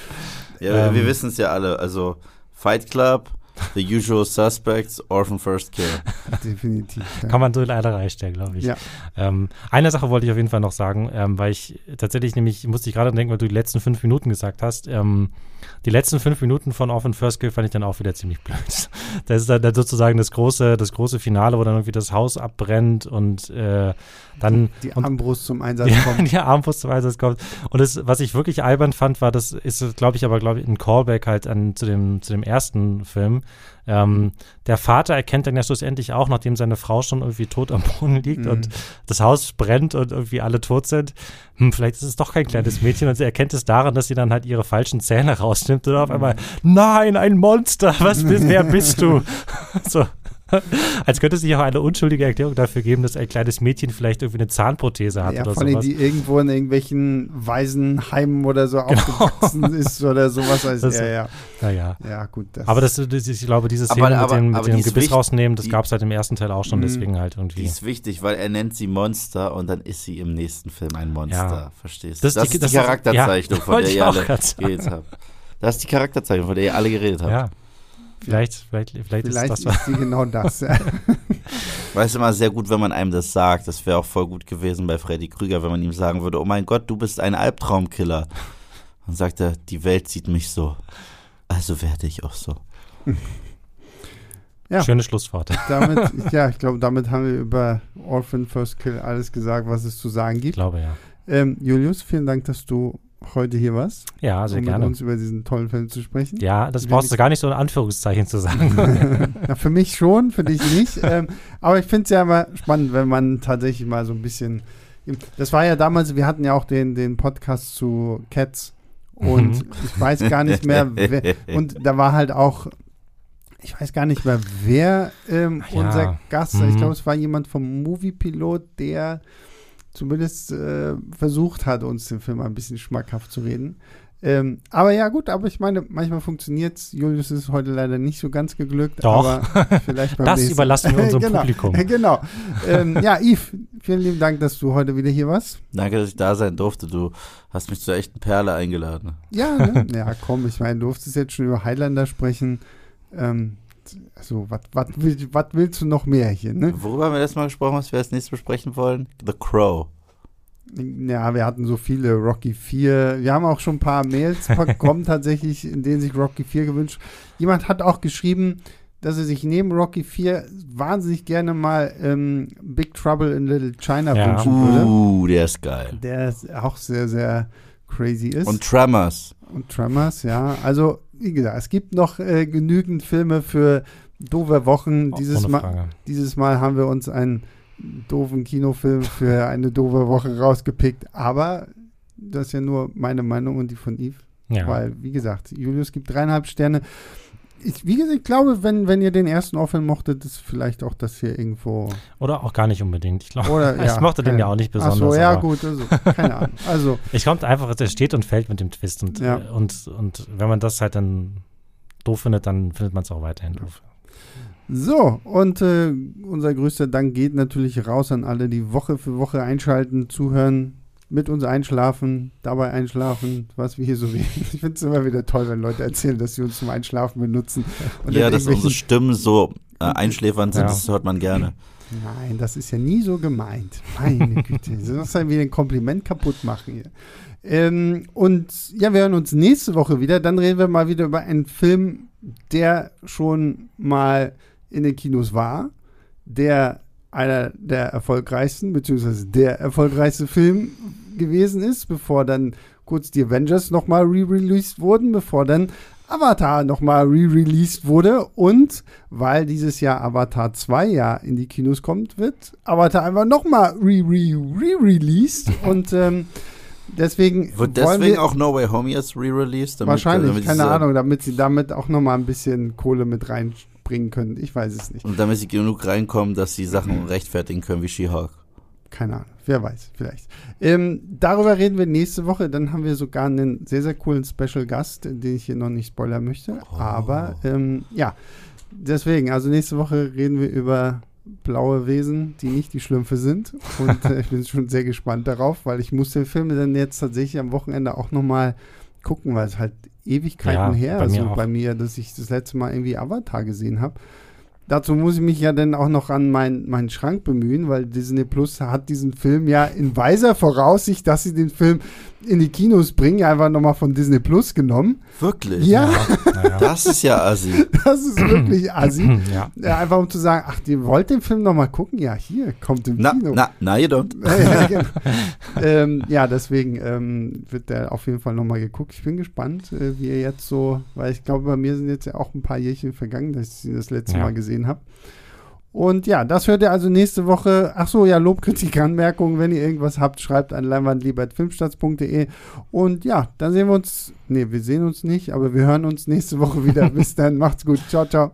Ja, Ähm. wir wissen es ja alle. Also Fight Club, The Usual Suspects, Orphan First Kill. (laughs) Definitiv. Ja. Kann man so in eine Reihe stellen, glaube ich. Ja. Ähm, eine Sache wollte ich auf jeden Fall noch sagen, ähm, weil ich tatsächlich nämlich, musste ich gerade denken, weil du die letzten fünf Minuten gesagt hast, ähm, die letzten fünf Minuten von Orphan First Kill fand ich dann auch wieder ziemlich blöd. (laughs) Das ist dann, dann sozusagen das große, das große Finale, wo dann irgendwie das Haus abbrennt und äh, dann Die und- Armbrust zum (laughs) Einsatz ja, kommt. die Armbrust zum Einsatz kommt. Und das, was ich wirklich albern fand, war, das ist, glaube ich, aber, glaube ich, ein Callback halt an, zu, dem, zu dem ersten Film. Ähm, der Vater erkennt dann ja schlussendlich auch, nachdem seine Frau schon irgendwie tot am Boden liegt Mhm. und das Haus brennt und irgendwie alle tot sind. Hm, vielleicht ist es doch kein kleines Mädchen und sie erkennt es daran, dass sie dann halt ihre falschen Zähne rausnimmt und auf Mhm. einmal, nein, ein Monster, was bist, wer bist du? (laughs) so. (laughs) Als könnte es sich auch eine unschuldige Erklärung dafür geben, dass ein kleines Mädchen vielleicht irgendwie eine Zahnprothese hat Ja, oder von denen, sowas. die irgendwo in irgendwelchen Waisenheimen oder so aufgewachsen (laughs) ist oder sowas. Also, Das- ja, ja. Naja. Ja, gut. Das, Aber das, das, ich glaube, diese Szene aber- mit dem, aber mit die dem ist Gebiss wichtig- rausnehmen, das die- gab es halt im ersten Teil auch schon, Mhm. deswegen halt Die irgendwie. ist wichtig, weil er nennt sie Monster und dann ist sie im nächsten Film ein Monster. Ja. Verstehst du? Das Das, ist die- die Charakterzeichnung, ja, von der ich ihr alle geredet habt. Das ist die Charakterzeichnung, von der ihr alle geredet habt. Ja. Vielleicht, vielleicht, vielleicht, vielleicht ist das ist sie genau das. Ja. (laughs) Weil es immer sehr gut, wenn man einem das sagt. Das wäre auch voll gut gewesen bei Freddy Krüger, wenn man ihm sagen würde, oh mein Gott, du bist ein Albtraumkiller. Dann sagt er, die Welt sieht mich so. Also werde ich auch so. Ja. Schöne Schlussworte. (laughs) damit, (laughs) ja, ich glaube, damit haben wir über Orphan First Kill alles gesagt, was es zu sagen Ich gibt. glaube, ja. Ähm, Julius, vielen Dank, dass du heute hier warst, Ja, sehr um mit gerne. uns über diesen tollen Film zu sprechen. Ja, das brauchst du gar nicht so in Anführungszeichen zu sagen. (laughs) Na, für mich schon, für dich nicht. (laughs) ähm, aber ich finde es ja immer spannend, wenn man tatsächlich mal so ein bisschen. Das war ja damals, wir hatten ja auch den, den Podcast zu Cats und Mhm. ich weiß gar nicht mehr, wer, und da war halt auch, ich weiß gar nicht mehr, wer ähm, Ja. unser Gast, Mhm. ich glaube, es war jemand vom Moviepilot, der zumindest äh, versucht hat, uns den Film ein bisschen schmackhaft zu reden. Ähm, aber ja, gut, aber ich meine, manchmal funktioniert es. Julius ist heute leider nicht so ganz geglückt. Doch. Aber (laughs) vielleicht beim Das nächsten- überlassen wir unserem (laughs) genau, Publikum. (laughs) Genau. ähm, ja, Yves, vielen lieben Dank, dass du heute wieder hier warst. Danke, dass ich da sein durfte. Du hast mich zur echten Perle eingeladen. Ja, ne? ja, komm, ich meine, du durftest jetzt schon über Highlander sprechen. Ähm, also, was will, was willst du noch mehr hier, ne? Worüber haben wir letztes Mal gesprochen, was wir als nächstes besprechen wollen? The Crow. Ja, wir hatten so viele Rocky 4. Wir haben auch schon ein paar Mails (laughs) bekommen, tatsächlich, in denen sich Rocky 4 gewünscht. Jemand hat auch geschrieben, dass er sich neben Rocky 4 wahnsinnig gerne mal ähm, Big Trouble in Little China Ja. wünschen würde. Uh, der ist geil. Der ist auch sehr, sehr crazy ist. Und Tremors. Und Tremors, ja. Also, wie gesagt, es gibt noch äh, genügend Filme für doofe Wochen. Dieses Mal, dieses Mal haben wir uns einen doofen Kinofilm für eine doofe Woche rausgepickt. Aber das ist ja nur meine Meinung und die von Yves. Ja. Weil, wie gesagt, Julius gibt dreieinhalb Sterne. Ich, wie gesagt, ich glaube, wenn, wenn ihr den ersten Orphan mochtet, ist vielleicht auch das hier irgendwo. Oder auch gar nicht unbedingt. Ich glaube, Oder, (laughs) ich ja, mochte den keine- ja auch nicht Ach besonders. so, ja, gut, also, keine Ahnung. (laughs) Also, Ich kommt einfach, er steht und fällt mit dem Twist. Und, Ja. und, und wenn man das halt dann doof findet, dann findet man es auch weiterhin doof. So, und äh, unser größter Dank geht natürlich raus an alle, die Woche für Woche einschalten, zuhören, mit uns einschlafen, dabei einschlafen, was wir hier so reden. (laughs) Ich finde es immer wieder toll, wenn Leute erzählen, dass sie uns zum Einschlafen benutzen. Und ja, dass unsere Stimmen so äh, einschläfernd sind, Ja. das hört man gerne. Nein, das ist ja nie so gemeint. Meine (laughs) Güte, das ist dann wieder ein Kompliment kaputt machen hier. Ähm, und ja, wir hören uns nächste Woche wieder. Dann reden wir mal wieder über einen Film, der schon mal in den Kinos war, der einer der erfolgreichsten, beziehungsweise der erfolgreichste Film gewesen ist, bevor dann kurz die Avengers nochmal re-released wurden, bevor dann Avatar nochmal re-released wurde und weil dieses Jahr Avatar 2 ja in die Kinos kommt, wird Avatar einfach nochmal re-re-re-released (laughs) und ähm, deswegen Wird deswegen wir auch No Way Home jetzt re-released? wahrscheinlich, damit keine Ahnung, damit sie damit auch nochmal ein bisschen Kohle mit reinbringen können. Ich weiß es nicht. Und damit sie genug reinkommen, dass sie Sachen rechtfertigen können wie She-Hulk. Keine Ahnung, wer weiß, vielleicht. Ähm, darüber reden wir nächste Woche. Dann haben wir sogar einen sehr, sehr coolen Special Gast, den ich hier noch nicht spoilern möchte. Aber ähm, ja, deswegen, also nächste Woche reden wir über blaue Wesen, die nicht die Schlümpfe sind. Und äh, ich bin schon sehr gespannt darauf, weil ich muss den Film dann jetzt tatsächlich am Wochenende auch nochmal gucken, weil es halt Ewigkeiten Ja, her bei ist mir so auch. bei mir, dass ich das letzte Mal irgendwie Avatar gesehen habe. Dazu muss ich mich ja dann auch noch an mein, meinen Schrank bemühen, weil Disney Plus hat diesen Film ja in weiser Voraussicht, dass sie den Film in die Kinos bringen, einfach nochmal von Disney Plus genommen. Wirklich? Ja, naja. Das ist ja assi. (laughs) das ist wirklich assi. (clears throat) ja. Ja, einfach um zu sagen, ach, ihr wollt den Film nochmal gucken? Ja, hier, kommt im Na, Kino. na, na, you don't. ja, (laughs) genau. ähm, ja, deswegen ähm, wird der auf jeden Fall nochmal geguckt. Ich bin gespannt, äh, wie er jetzt so, weil ich glaube, bei mir sind jetzt ja auch ein paar Jährchen vergangen, dass ich ihn das letzte Ja. Mal gesehen habe. Und ja, das hört ihr also nächste Woche. Ach so, ja, Lob, Kritik, (laughs) Anmerkungen. Wenn ihr irgendwas habt, schreibt an leinwandliebertfilmstarts.de. Und ja, dann sehen wir uns. Nee, wir sehen uns nicht, aber wir hören uns nächste Woche wieder. (laughs) Bis dann, macht's gut. Ciao, ciao.